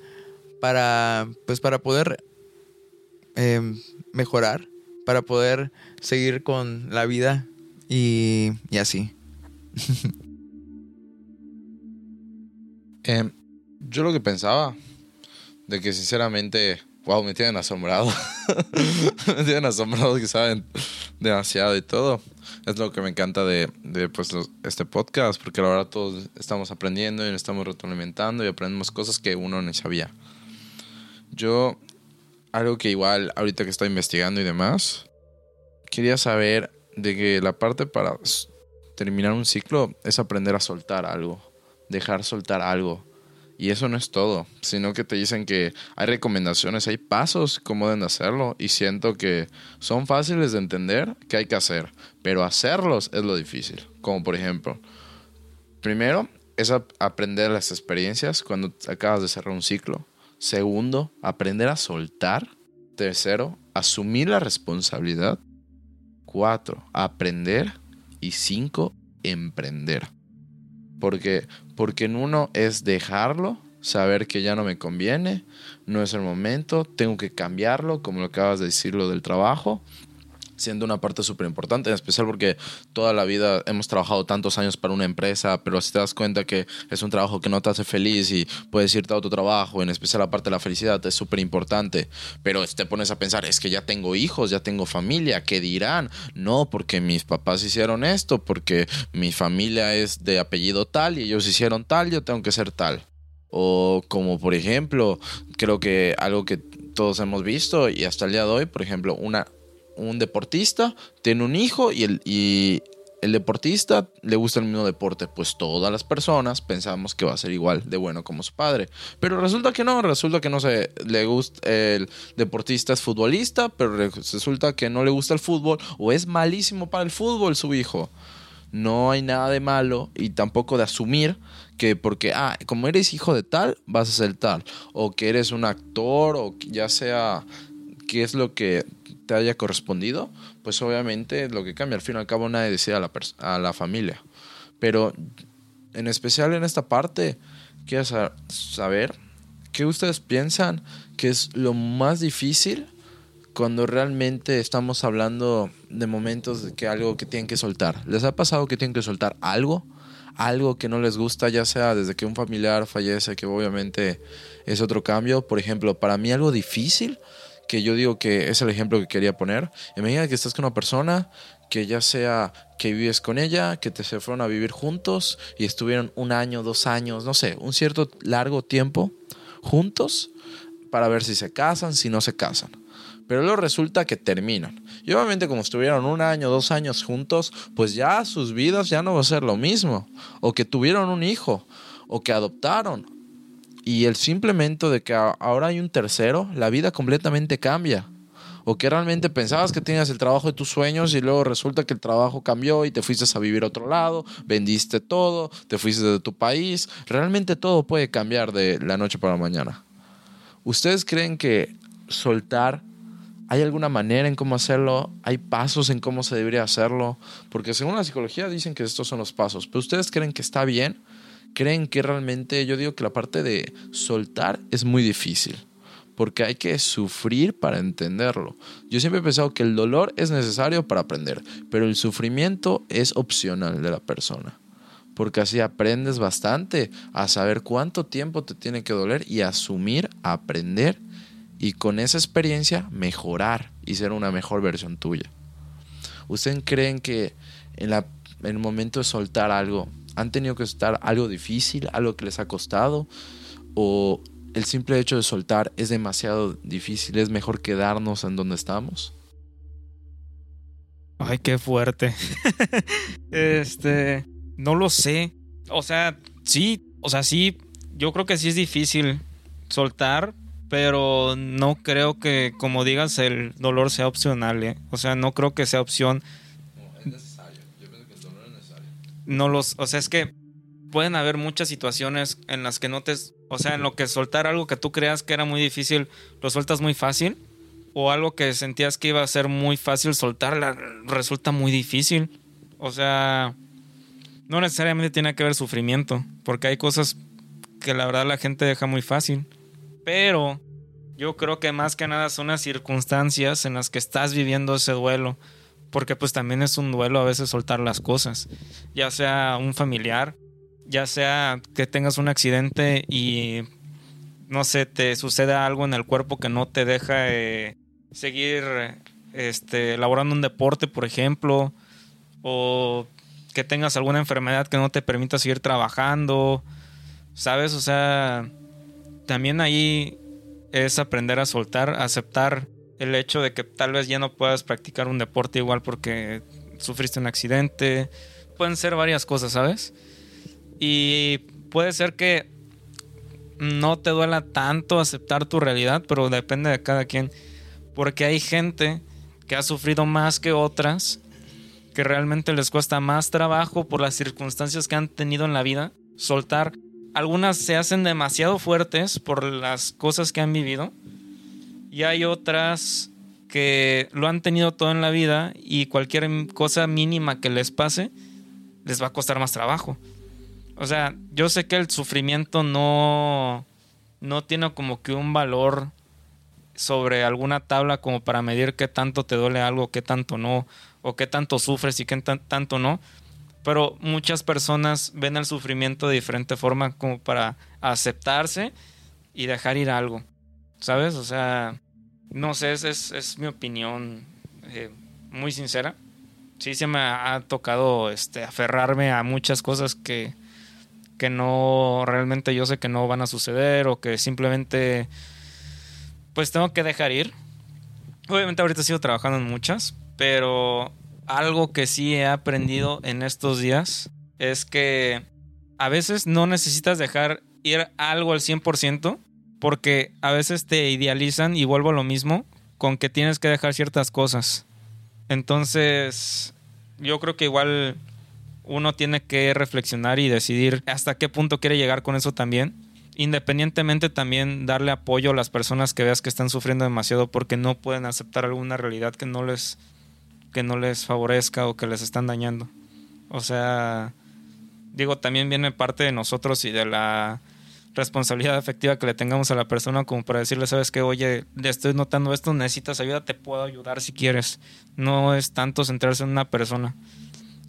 para, pues, para poder em, mejorar, para poder seguir con la vida y, así. Em, yo lo que pensaba, de que sinceramente Wow, me tienen asombrado. me tienen asombrado que saben demasiado y todo. Es lo que me encanta de, de pues, este podcast, porque la verdad todos estamos aprendiendo y nos estamos retroalimentando y aprendemos cosas que uno no sabía. Yo, algo que igual ahorita que estoy investigando y demás, quería saber de que la parte para terminar un ciclo es aprender a soltar algo, dejar soltar algo y eso no es todo, sino que te dicen que hay recomendaciones, hay pasos cómo deben hacerlo y siento que son fáciles de entender que hay que hacer, pero hacerlos es lo difícil. Como por ejemplo, primero es aprender las experiencias cuando acabas de cerrar un ciclo. Segundo, aprender a soltar. Tercero, asumir la responsabilidad. Cuatro, aprender. Y cinco, emprender. Porque, porque en uno es dejarlo, saber que ya no me conviene, no es el momento, tengo que cambiarlo, como lo acabas de decir, lo del trabajo, siendo una parte súper importante, en especial porque toda la vida hemos trabajado tantos años para una empresa, pero si te das cuenta que es un trabajo que no te hace feliz y puedes irte a otro trabajo, en especial la parte de la felicidad es súper importante, pero te pones a pensar, es que ya tengo hijos, ya tengo familia, ¿qué dirán? No, porque mis papás hicieron esto, porque mi familia es de apellido tal y ellos hicieron tal, yo tengo que ser tal. O como por ejemplo, creo que algo que todos hemos visto y hasta el día de hoy, por ejemplo, una, un deportista tiene un hijo y, el, y el deportista le gusta el mismo deporte, pues todas las personas pensamos que va a ser igual de bueno como su padre. Pero resulta que no, resulta que no se le gusta el deportista es futbolista, pero resulta que no le gusta el fútbol o es malísimo para el fútbol su hijo. No hay nada de malo y tampoco de asumir que porque, ah, como eres hijo de tal, vas a ser tal. O que eres un actor o ya sea qué es lo que te haya correspondido, pues obviamente lo que cambia. Al fin y al cabo nadie decide a la, a la familia. Pero en especial en esta parte, quiero saber qué ustedes piensan que es lo más difícil cuando realmente estamos hablando de momentos de que algo que tienen que soltar. ¿Les ha pasado que tienen que soltar algo? Algo que no les gusta, ya sea desde que un familiar fallece, que obviamente es otro cambio. Por ejemplo, para mí algo difícil, que yo digo que es el ejemplo que quería poner. Imagina que estás con una persona que ya sea que vives con ella, que te se fueron a vivir juntos y estuvieron un año, dos años, no sé, un cierto largo tiempo juntos para ver si se casan, si no se casan. Pero luego resulta que terminan. Y obviamente como estuvieron un año, dos años juntos, pues ya sus vidas ya no va a ser lo mismo. O que tuvieron un hijo, o que adoptaron. Y el simplemente de que ahora hay un tercero, la vida completamente cambia. O que realmente pensabas que tenías el trabajo de tus sueños y luego resulta que el trabajo cambió y te fuiste a vivir a otro lado, vendiste todo, te fuiste de tu país. Realmente todo puede cambiar de la noche para la mañana. ¿Ustedes creen que soltar ¿Hay alguna manera en cómo hacerlo? ¿Hay pasos en cómo se debería hacerlo? Porque según la psicología dicen que estos son los pasos. ¿Pero ustedes creen que está bien? ¿Creen que realmente yo digo que la parte de soltar es muy difícil? Porque hay que sufrir para entenderlo. Yo siempre he pensado que el dolor es necesario para aprender, pero el sufrimiento es opcional de la persona. Porque así aprendes bastante a saber cuánto tiempo te tiene que doler y asumir, aprender y con esa experiencia mejorar y ser una mejor versión tuya. ¿Ustedes creen que en, el momento de soltar algo, han tenido que soltar algo difícil, algo que les ha costado? ¿O el simple hecho de soltar es demasiado difícil, es mejor quedarnos en donde estamos? Ay, qué fuerte. este, no lo sé. O sea, sí, o sea, sí, yo creo que sí es difícil soltar, pero no creo que, como digas, el dolor sea opcional. ¿eh? O sea, no creo que sea opción. es necesario. Yo pienso que el dolor es necesario. No los, o sea, es que pueden haber muchas situaciones en las que no te, o sea, en lo que soltar algo que tú creas que era muy difícil, lo sueltas muy fácil, o algo que sentías que iba a ser muy fácil soltar, resulta muy difícil. O sea, no necesariamente tiene que haber sufrimiento, porque hay cosas que la verdad la gente deja muy fácil. Pero yo creo que más que nada son las circunstancias en las que estás viviendo ese duelo. Porque pues también es un duelo a veces soltar las cosas. Ya sea un familiar, ya sea que tengas un accidente y no sé, te sucede algo en el cuerpo que no te deja eh, seguir este, elaborando un deporte, por ejemplo, o que tengas alguna enfermedad que no te permita seguir trabajando, ¿sabes? O sea, también ahí es aprender a soltar, aceptar el hecho de que tal vez ya no puedas practicar un deporte igual porque sufriste un accidente. Pueden ser varias cosas, ¿sabes? Y puede ser que no te duela tanto aceptar tu realidad, pero depende de cada quien. Porque hay gente que ha sufrido más que otras, que realmente les cuesta más trabajo por las circunstancias que han tenido en la vida, soltar algunas se hacen demasiado fuertes por las cosas que han vivido y hay otras que lo han tenido todo en la vida y cualquier cosa mínima que les pase les va a costar más trabajo. O sea, yo sé que el sufrimiento no, no tiene como que un valor sobre alguna tabla como para medir qué tanto te duele algo, qué tanto no, o qué tanto sufres y qué tanto no pero muchas personas ven el sufrimiento de diferente forma como para aceptarse y dejar ir algo, ¿sabes? O sea, no sé, es, es, mi opinión eh, muy sincera. Sí se me ha tocado este, aferrarme a muchas cosas que, que no, realmente yo sé que no van a suceder o que simplemente pues tengo que dejar ir. Obviamente ahorita sigo trabajando en muchas, pero algo que sí he aprendido en estos días es que a veces no necesitas dejar ir algo al 100% porque a veces te idealizan y vuelvo a lo mismo con que tienes que dejar ciertas cosas. Entonces, yo creo que igual uno tiene que reflexionar y decidir hasta qué punto quiere llegar con eso también. Independientemente también darle apoyo a las personas que veas que están sufriendo demasiado porque no pueden aceptar alguna realidad que no les que no les favorezca o que les están dañando. O sea, digo, también viene parte de nosotros y de la responsabilidad afectiva que le tengamos a la persona como para decirle, sabes que, oye, estoy notando esto, necesitas ayuda, te puedo ayudar si quieres. No es tanto centrarse en una persona.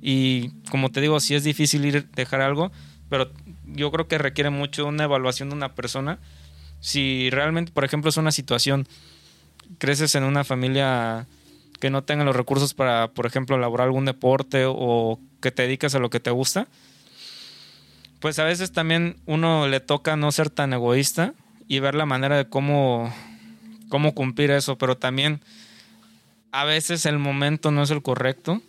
Y como te digo, sí es difícil ir dejar algo, pero yo creo que requiere mucho una evaluación de una persona. Si realmente, por ejemplo, es una situación, creces en una familia que no tenga los recursos para, por ejemplo, elaborar algún deporte o que te dedicas a lo que te gusta, pues a veces también uno le toca no ser tan egoísta y ver la manera de cómo, cómo cumplir eso, pero también a veces el momento no es el correcto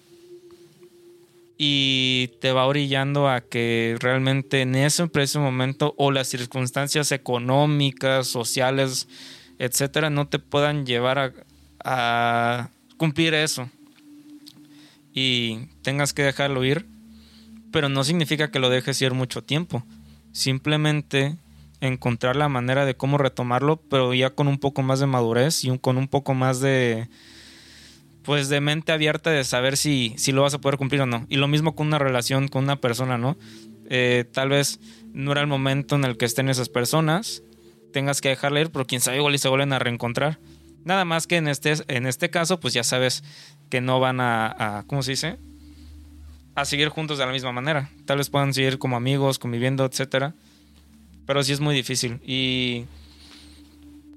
y te va orillando a que realmente en ese preciso momento o las circunstancias económicas, sociales, etcétera, no te puedan llevar a, a cumplir eso y tengas que dejarlo ir pero no significa que lo dejes ir mucho tiempo. Simplemente encontrar la manera de cómo retomarlo, pero ya con un poco más de madurez y con un poco más de pues de mente abierta de saber si, si lo vas a poder cumplir o no. Y lo mismo con una relación con una persona, ¿no? Eh, tal vez no era el momento en el que estén esas personas, tengas que dejarle ir, pero quién sabe, igual y se vuelven a reencontrar. Nada más que en este, en este caso, pues ya sabes que no van a, a ¿cómo se dice? A seguir juntos de la misma manera. Tal vez puedan seguir como amigos, conviviendo, etcétera. Pero sí es muy difícil. Y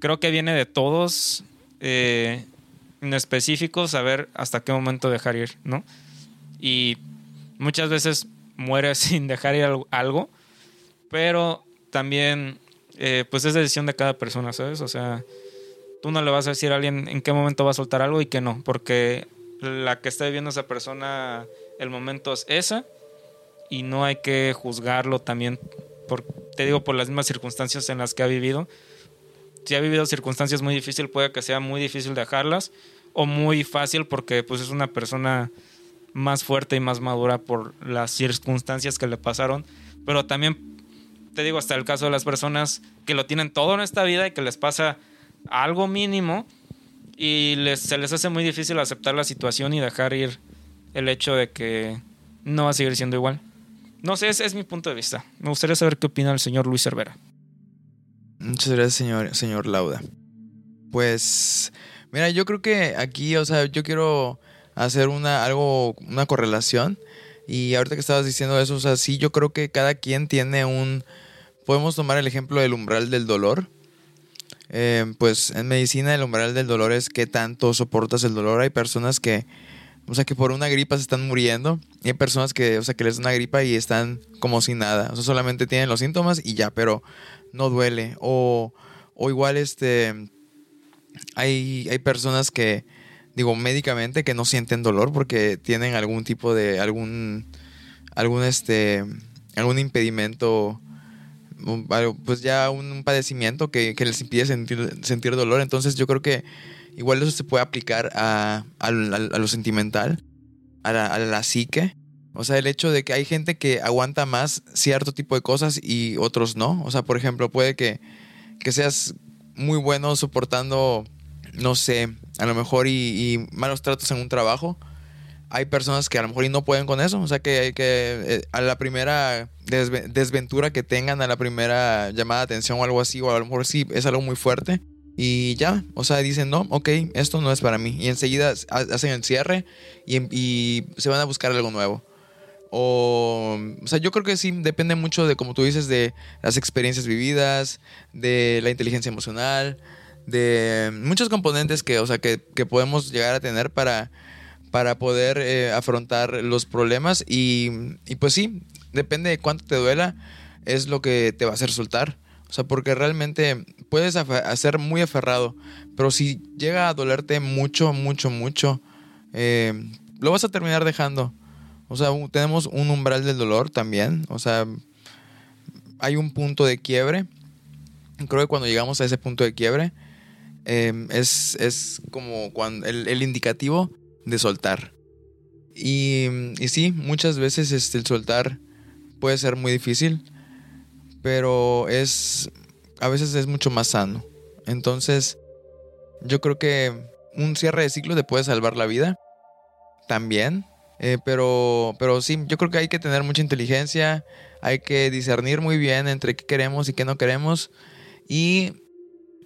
creo que viene de todos, eh, en específico, saber hasta qué momento dejar ir, ¿no? Y muchas veces muere sin dejar ir algo, pero también, eh, pues es decisión de cada persona, ¿sabes? O sea, tú no le vas a decir a alguien en qué momento va a soltar algo y qué no, porque la que está viviendo esa persona el momento es esa y no hay que juzgarlo también, por, te digo, por las mismas circunstancias en las que ha vivido. Si ha vivido circunstancias muy difíciles, puede que sea muy difícil dejarlas o muy fácil porque pues es una persona más fuerte y más madura por las circunstancias que le pasaron, pero también te digo hasta el caso de las personas que lo tienen todo en esta vida y que les pasa algo mínimo y les, se les hace muy difícil aceptar la situación y dejar ir el hecho de que no va a seguir siendo igual. No sé, ese es mi punto de vista. Me gustaría saber qué opina el señor Luis Cervera. Muchas gracias, señor, señor Lauda. Pues, mira, yo creo que aquí, o sea, yo quiero hacer una, algo, una correlación. Y ahorita que estabas diciendo eso, o sea, sí, yo creo que cada quien tiene un... Podemos tomar el ejemplo del umbral del dolor. Eh, pues en medicina el umbral del dolor es qué tanto soportas el dolor. Hay personas que o sea, que por una gripa se están muriendo. Y hay personas que, o sea, que les da una gripa y están como sin nada. O sea, solamente tienen los síntomas y ya, pero no duele. O, o igual, este, hay, hay personas que, digo, médicamente que no sienten dolor porque tienen algún tipo de, algún, algún, este, algún impedimento pues ya un padecimiento que, que les impide sentir, sentir dolor. Entonces yo creo que Igual eso se puede aplicar a, lo sentimental, a la, psique. O sea, el hecho de que hay gente que aguanta más cierto tipo de cosas y otros no. O sea, por ejemplo, puede que, seas muy bueno soportando, no sé, a lo mejor y, malos tratos en un trabajo. Hay personas que a lo mejor y no pueden con eso. O sea, que, que eh, a la primera desventura que tengan, a la primera llamada de atención o algo así, o a lo mejor sí es algo muy fuerte y ya, o sea, dicen, no, ok, esto no es para mí. Y enseguida hacen el cierre y, se van a buscar algo nuevo. O, o sea, yo creo que sí, depende mucho de, como tú dices, de las experiencias vividas, de la inteligencia emocional, de muchos componentes que, o sea, que, podemos llegar a tener para, para poder eh, afrontar los problemas. Y, y pues sí, depende de cuánto te duela, es lo que te va a hacer soltar. O sea, porque realmente puedes ser muy aferrado, pero si llega a dolerte mucho, mucho, mucho, eh, lo vas a terminar dejando. O sea, tenemos un umbral del dolor también. O sea, hay un punto de quiebre. Creo que cuando llegamos a ese punto de quiebre, eh, es, es como cuando el, el indicativo de soltar. Y, y sí, muchas veces este, el soltar puede ser muy difícil, pero es a veces es mucho más sano. Entonces, yo creo que un cierre de ciclo te puede salvar la vida también. eh, pero, pero sí, yo creo que hay que tener mucha inteligencia, hay que discernir muy bien entre qué queremos y qué no queremos. Y,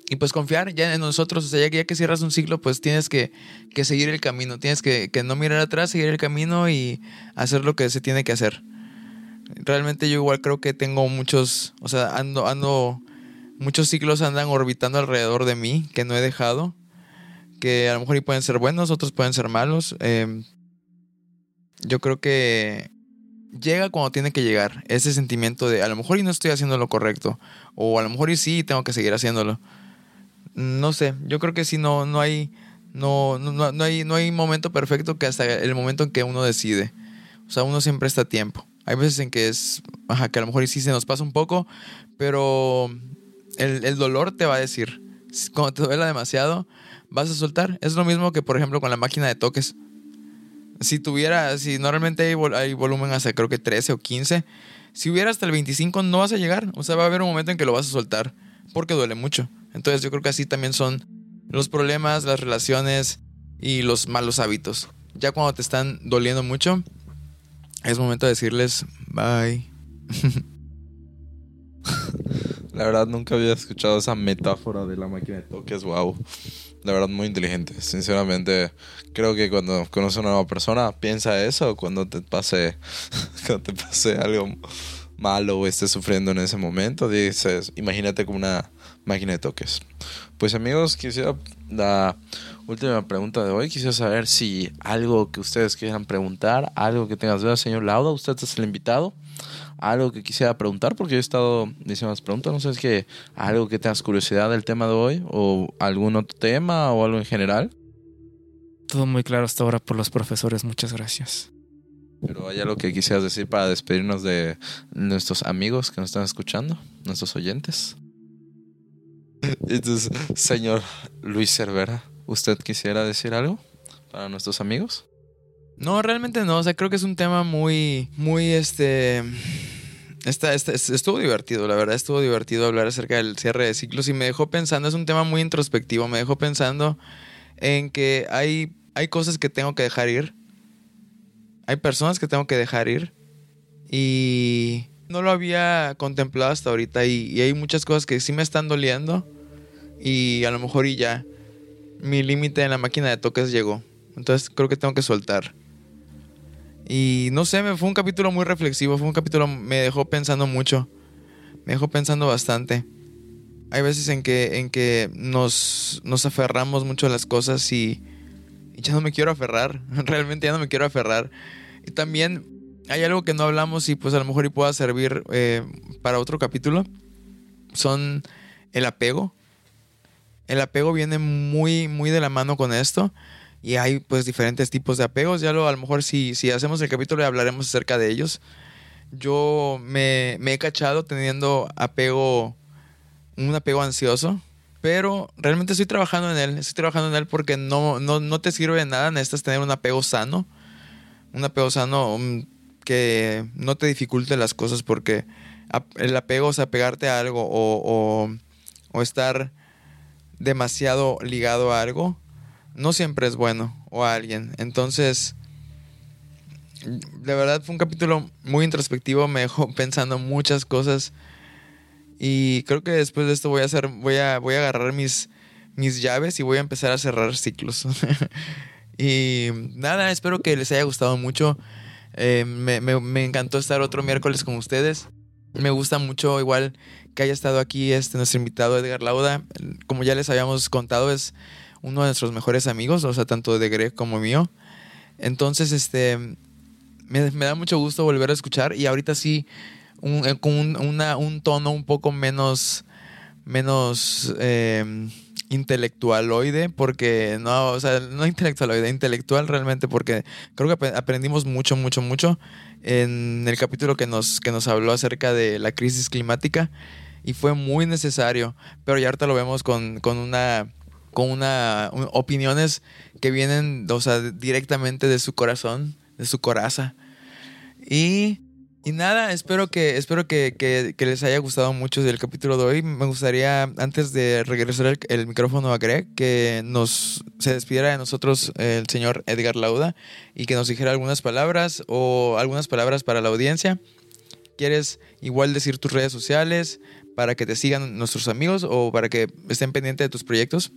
y pues confiar ya en nosotros. O sea, ya ya que cierras un ciclo, pues tienes que, que seguir el camino. Tienes que, que no mirar atrás, seguir el camino y hacer lo que se tiene que hacer. Realmente yo igual creo que tengo muchos, o sea, ando, ando, muchos ciclos andan orbitando alrededor de mí que no he dejado. Que a lo mejor y pueden ser buenos, otros pueden ser malos. Eh, yo creo que llega cuando tiene que llegar. Ese sentimiento de a lo mejor y no estoy haciendo lo correcto. O a lo mejor y sí tengo que seguir haciéndolo. No sé, yo creo que sí no, no hay. No, no, no, no hay, no hay momento perfecto que hasta el momento en que uno decide. O sea, uno siempre está a tiempo. Hay veces en que es. Ajá, que a lo mejor y sí se nos pasa un poco. Pero el, el dolor te va a decir. Cuando te duela demasiado, vas a soltar. Es lo mismo que, por ejemplo, con la máquina de toques si tuviera, si normalmente hay, hay volumen hasta creo que 13 o 15, si hubiera hasta el 25 no vas a llegar. O sea, va a haber un momento en que lo vas a soltar porque duele mucho. Entonces yo creo que así también son los problemas, las relaciones y los malos hábitos. Ya cuando te están doliendo mucho, es momento de decirles bye. La verdad nunca había escuchado esa metáfora de la máquina de toques, wow. La verdad muy inteligente. Sinceramente, creo que cuando conoces a una nueva persona, piensa eso cuando te pase cuando te pase algo malo o estés sufriendo en ese momento, dices, imagínate como una máquina de toques. Pues amigos, quisiera la última pregunta de hoy, quisiera saber si algo que ustedes quieran preguntar, algo que tengas dudas, señor Lauda, usted es el invitado algo que quisiera preguntar, porque yo he estado diciendo las preguntas, no sé, es que algo que tengas curiosidad del tema de hoy, o algún otro tema, o algo en general, Todo muy claro hasta ahora por los profesores. Muchas gracias. pero hay algo que quisieras decir para despedirnos de nuestros amigos que nos están escuchando, nuestros oyentes. Entonces, señor Luis Cervera, ¿usted quisiera decir algo para nuestros amigos? No, realmente no. O sea, creo que es un tema muy, muy, este... Está, está- estuvo divertido, la verdad, estuvo divertido hablar acerca del cierre de ciclos y me dejó pensando, es un tema muy introspectivo, me dejó pensando en que hay, hay cosas que tengo que dejar ir, hay personas que tengo que dejar ir y no lo había contemplado hasta ahorita y, y hay muchas cosas que sí me están doliendo y a lo mejor y ya mi límite en la máquina de toques llegó, entonces creo que tengo que soltar. Y no sé, fue un capítulo muy reflexivo, fue un capítulo me dejó pensando mucho. Me dejó pensando bastante. Hay veces en que en que nos nos aferramos mucho a las cosas y, y ya no me quiero aferrar, realmente ya no me quiero aferrar. Y también hay algo que no hablamos y pues a lo mejor y pueda servir eh, para otro capítulo. Son el apego. El apego viene muy muy de la mano con esto. Y hay pues diferentes tipos de apegos. Ya lo, a lo mejor si, si hacemos el capítulo ya hablaremos acerca de ellos. Yo me, me he cachado teniendo apego, un apego ansioso. Pero realmente estoy trabajando en él. Estoy trabajando en él porque no, no, no te sirve de nada. Necesitas tener un apego sano. Un apego sano que no te dificulte las cosas porque el apego, o sea, pegarte a algo o, o, o estar demasiado ligado a algo, no siempre es bueno o a alguien. Entonces, de verdad fue un capítulo muy introspectivo, me dejó pensando muchas cosas y creo que después de esto voy a hacer, voy a, voy a agarrar mis, mis llaves y voy a empezar a cerrar ciclos. y nada, espero que les haya gustado mucho. Eh, me, me- me encantó estar otro miércoles con ustedes. Me gusta mucho igual que haya estado aquí este nuestro invitado Edgar Lauda. Como ya les habíamos contado, es uno de nuestros mejores amigos, o sea, tanto de Greg como mío. Entonces, este, me, da mucho gusto volver a escuchar y ahorita sí, un, eh, con un, una- un tono un poco menos, menos, eh, intelectualoide, porque no, o sea, no intelectualoide, intelectual realmente, porque creo que aprendimos mucho, mucho, mucho en el capítulo que nos, que nos habló acerca de la crisis climática y fue muy necesario, pero ya ahorita lo vemos con, con una con una opiniones que vienen, o directamente de su corazón, de su coraza. Y y nada, espero que, espero que, les haya gustado mucho el capítulo de hoy. Me gustaría, antes de regresar el, micrófono a Greg, que nos se despidiera de nosotros el señor Edgar Lauda y que nos dijera algunas palabras o algunas palabras para la audiencia. ¿Quieres igual decir tus redes sociales para que te sigan nuestros amigos o para que estén pendientes de tus proyectos?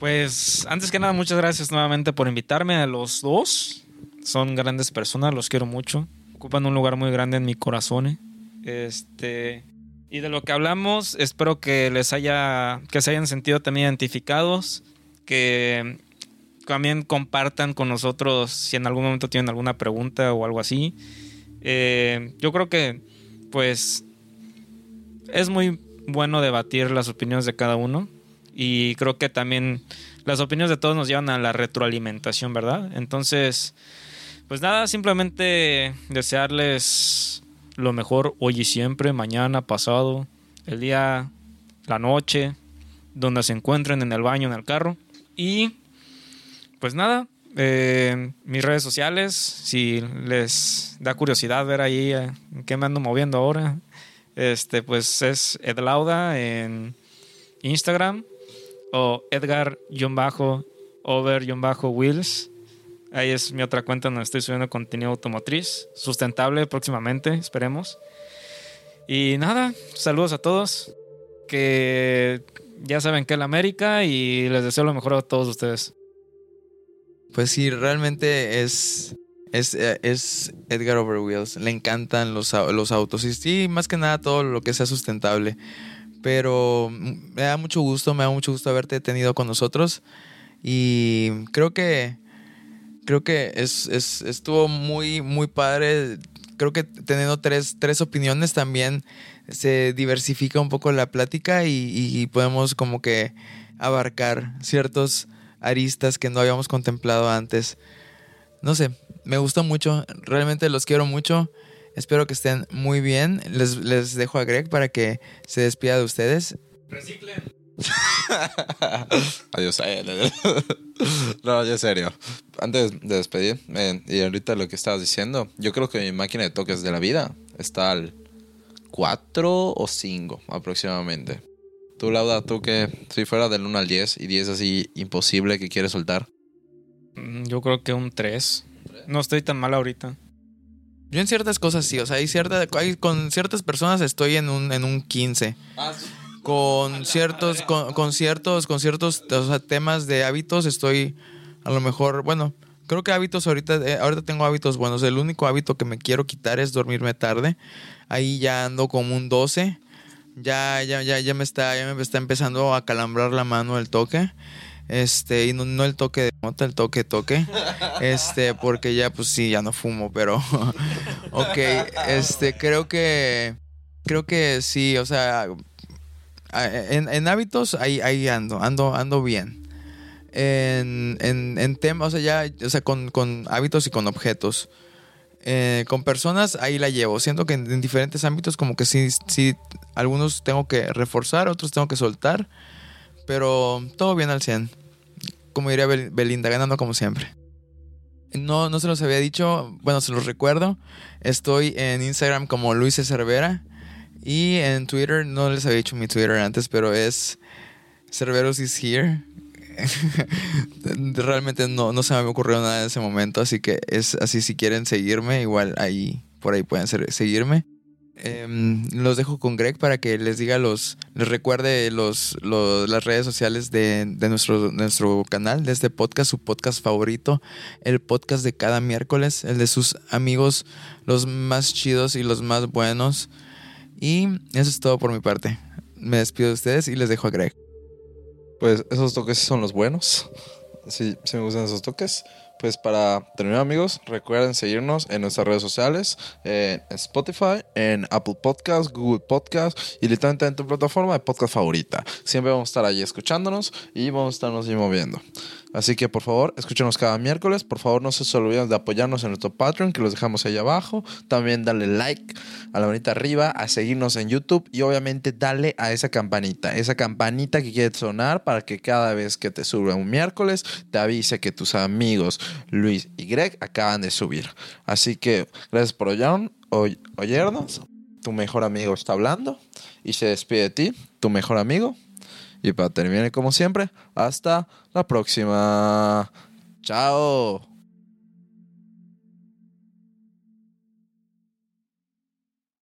Pues antes que nada, muchas gracias nuevamente por invitarme a los dos. Son grandes personas, los quiero mucho ocupan un lugar muy grande en mi corazón. Este, y de lo que hablamos, espero que les haya, que se hayan sentido también identificados, que también compartan con nosotros si en algún momento tienen alguna pregunta o algo así. Eh, yo creo que, pues, es muy bueno debatir las opiniones de cada uno y creo que también las opiniones de todos nos llevan a la retroalimentación, ¿verdad? Entonces, pues nada, simplemente desearles lo mejor hoy y siempre, mañana, pasado, el día, la noche, donde se encuentren en el baño, en el carro. Y pues nada, eh, mis redes sociales, si les da curiosidad ver ahí eh, qué me ando moviendo ahora, este pues es Edlauda en Instagram o Edgar-over-wheels Ahí es mi otra cuenta donde estoy subiendo contenido automotriz, sustentable próximamente, esperemos. Y nada, saludos a todos. Que ya saben que es la América y les deseo lo mejor a todos ustedes. Pues sí, realmente es, es, es Edgar Overwheels. Le encantan los, los autos y sí, más que nada todo lo que sea sustentable. Pero me da mucho gusto, me da mucho gusto haberte tenido con nosotros. Y creo que creo que es, estuvo muy, muy padre. Creo que teniendo tres, tres opiniones también se diversifica un poco la plática y, podemos como que abarcar ciertos aristas que no habíamos contemplado antes. No sé, me gustó mucho, realmente los quiero mucho. Espero que estén muy bien. Les, les dejo a Greg para que se despida de ustedes. Reciclen. Adiós. no, ya serio. Antes de despedir, y ahorita lo que estabas diciendo, yo creo que mi máquina de toques de la vida está al 4 o 5 aproximadamente. Tú, Lauda, tú que si fuera del 1 al 10 y 10 así imposible que quieres soltar. Mm, yo creo que un 3. No estoy tan mal ahorita. Yo en ciertas cosas sí, o sea, hay cierta, con ciertas personas estoy en un, en un 15. Ah, con ciertos, con, ciertos, con ciertos temas de hábitos estoy a lo mejor, bueno, creo que hábitos ahorita, eh, ahorita tengo hábitos buenos. El único hábito que me quiero quitar es dormirme tarde. Ahí ya ando como un 12. Ya, ya, ya, ya me está, ya me está empezando a calambrar la mano el toque. Este, y no, el toque de mota, el toque, toque. Este, porque ya, pues sí, ya no fumo, pero. ok, este, creo que. Creo que sí, o sea, Ah, en, hábitos ahí, ahí ando, ando, ando bien. En, en, temas, o sea, ya, o sea, con, hábitos y con objetos. Eh, con personas ahí la llevo. Siento que en, diferentes ámbitos como que sí, sí, algunos tengo que reforzar, otros tengo que soltar. Pero todo bien al 100. Como diría Belinda, ganando como siempre. No, no se los había dicho, bueno, se los recuerdo. Estoy en Instagram como Luis Cervera. Y en Twitter, no les había dicho mi Twitter antes, pero es Cerveros is here. Realmente no, no se me ocurrió nada en ese momento, así que es así si quieren seguirme, igual ahí, por ahí pueden seguirme. Em, los dejo con Greg para que les diga los, les recuerde los, las redes sociales de, de, nuestro, nuestro canal, de este podcast, su podcast favorito, el podcast de cada miércoles, el de sus amigos, los más chidos y los más buenos. Y eso es todo por mi parte. Me despido de ustedes y les dejo a Greg. Pues esos toques son los buenos. Sí, sí me gustan esos toques. Pues para terminar amigos, recuerden seguirnos en nuestras redes sociales, en Spotify, en Apple Podcasts, Google Podcasts y literalmente en tu plataforma de podcast favorita. Siempre vamos a estar ahí escuchándonos y vamos a estarnos moviendo. Así que por favor, escúchenos cada miércoles. Por favor, no se olviden de apoyarnos en nuestro Patreon, que los dejamos ahí abajo. También dale like a la manita arriba, a seguirnos en YouTube y obviamente dale a esa campanita, esa campanita que quiere sonar para que cada vez que te suba un miércoles te avise que tus amigos Luis y Greg acaban de subir. Así que gracias por oyernos. Tu mejor amigo está hablando y se despide de ti, tu mejor amigo. Y para terminar, como siempre, hasta la próxima. Chao.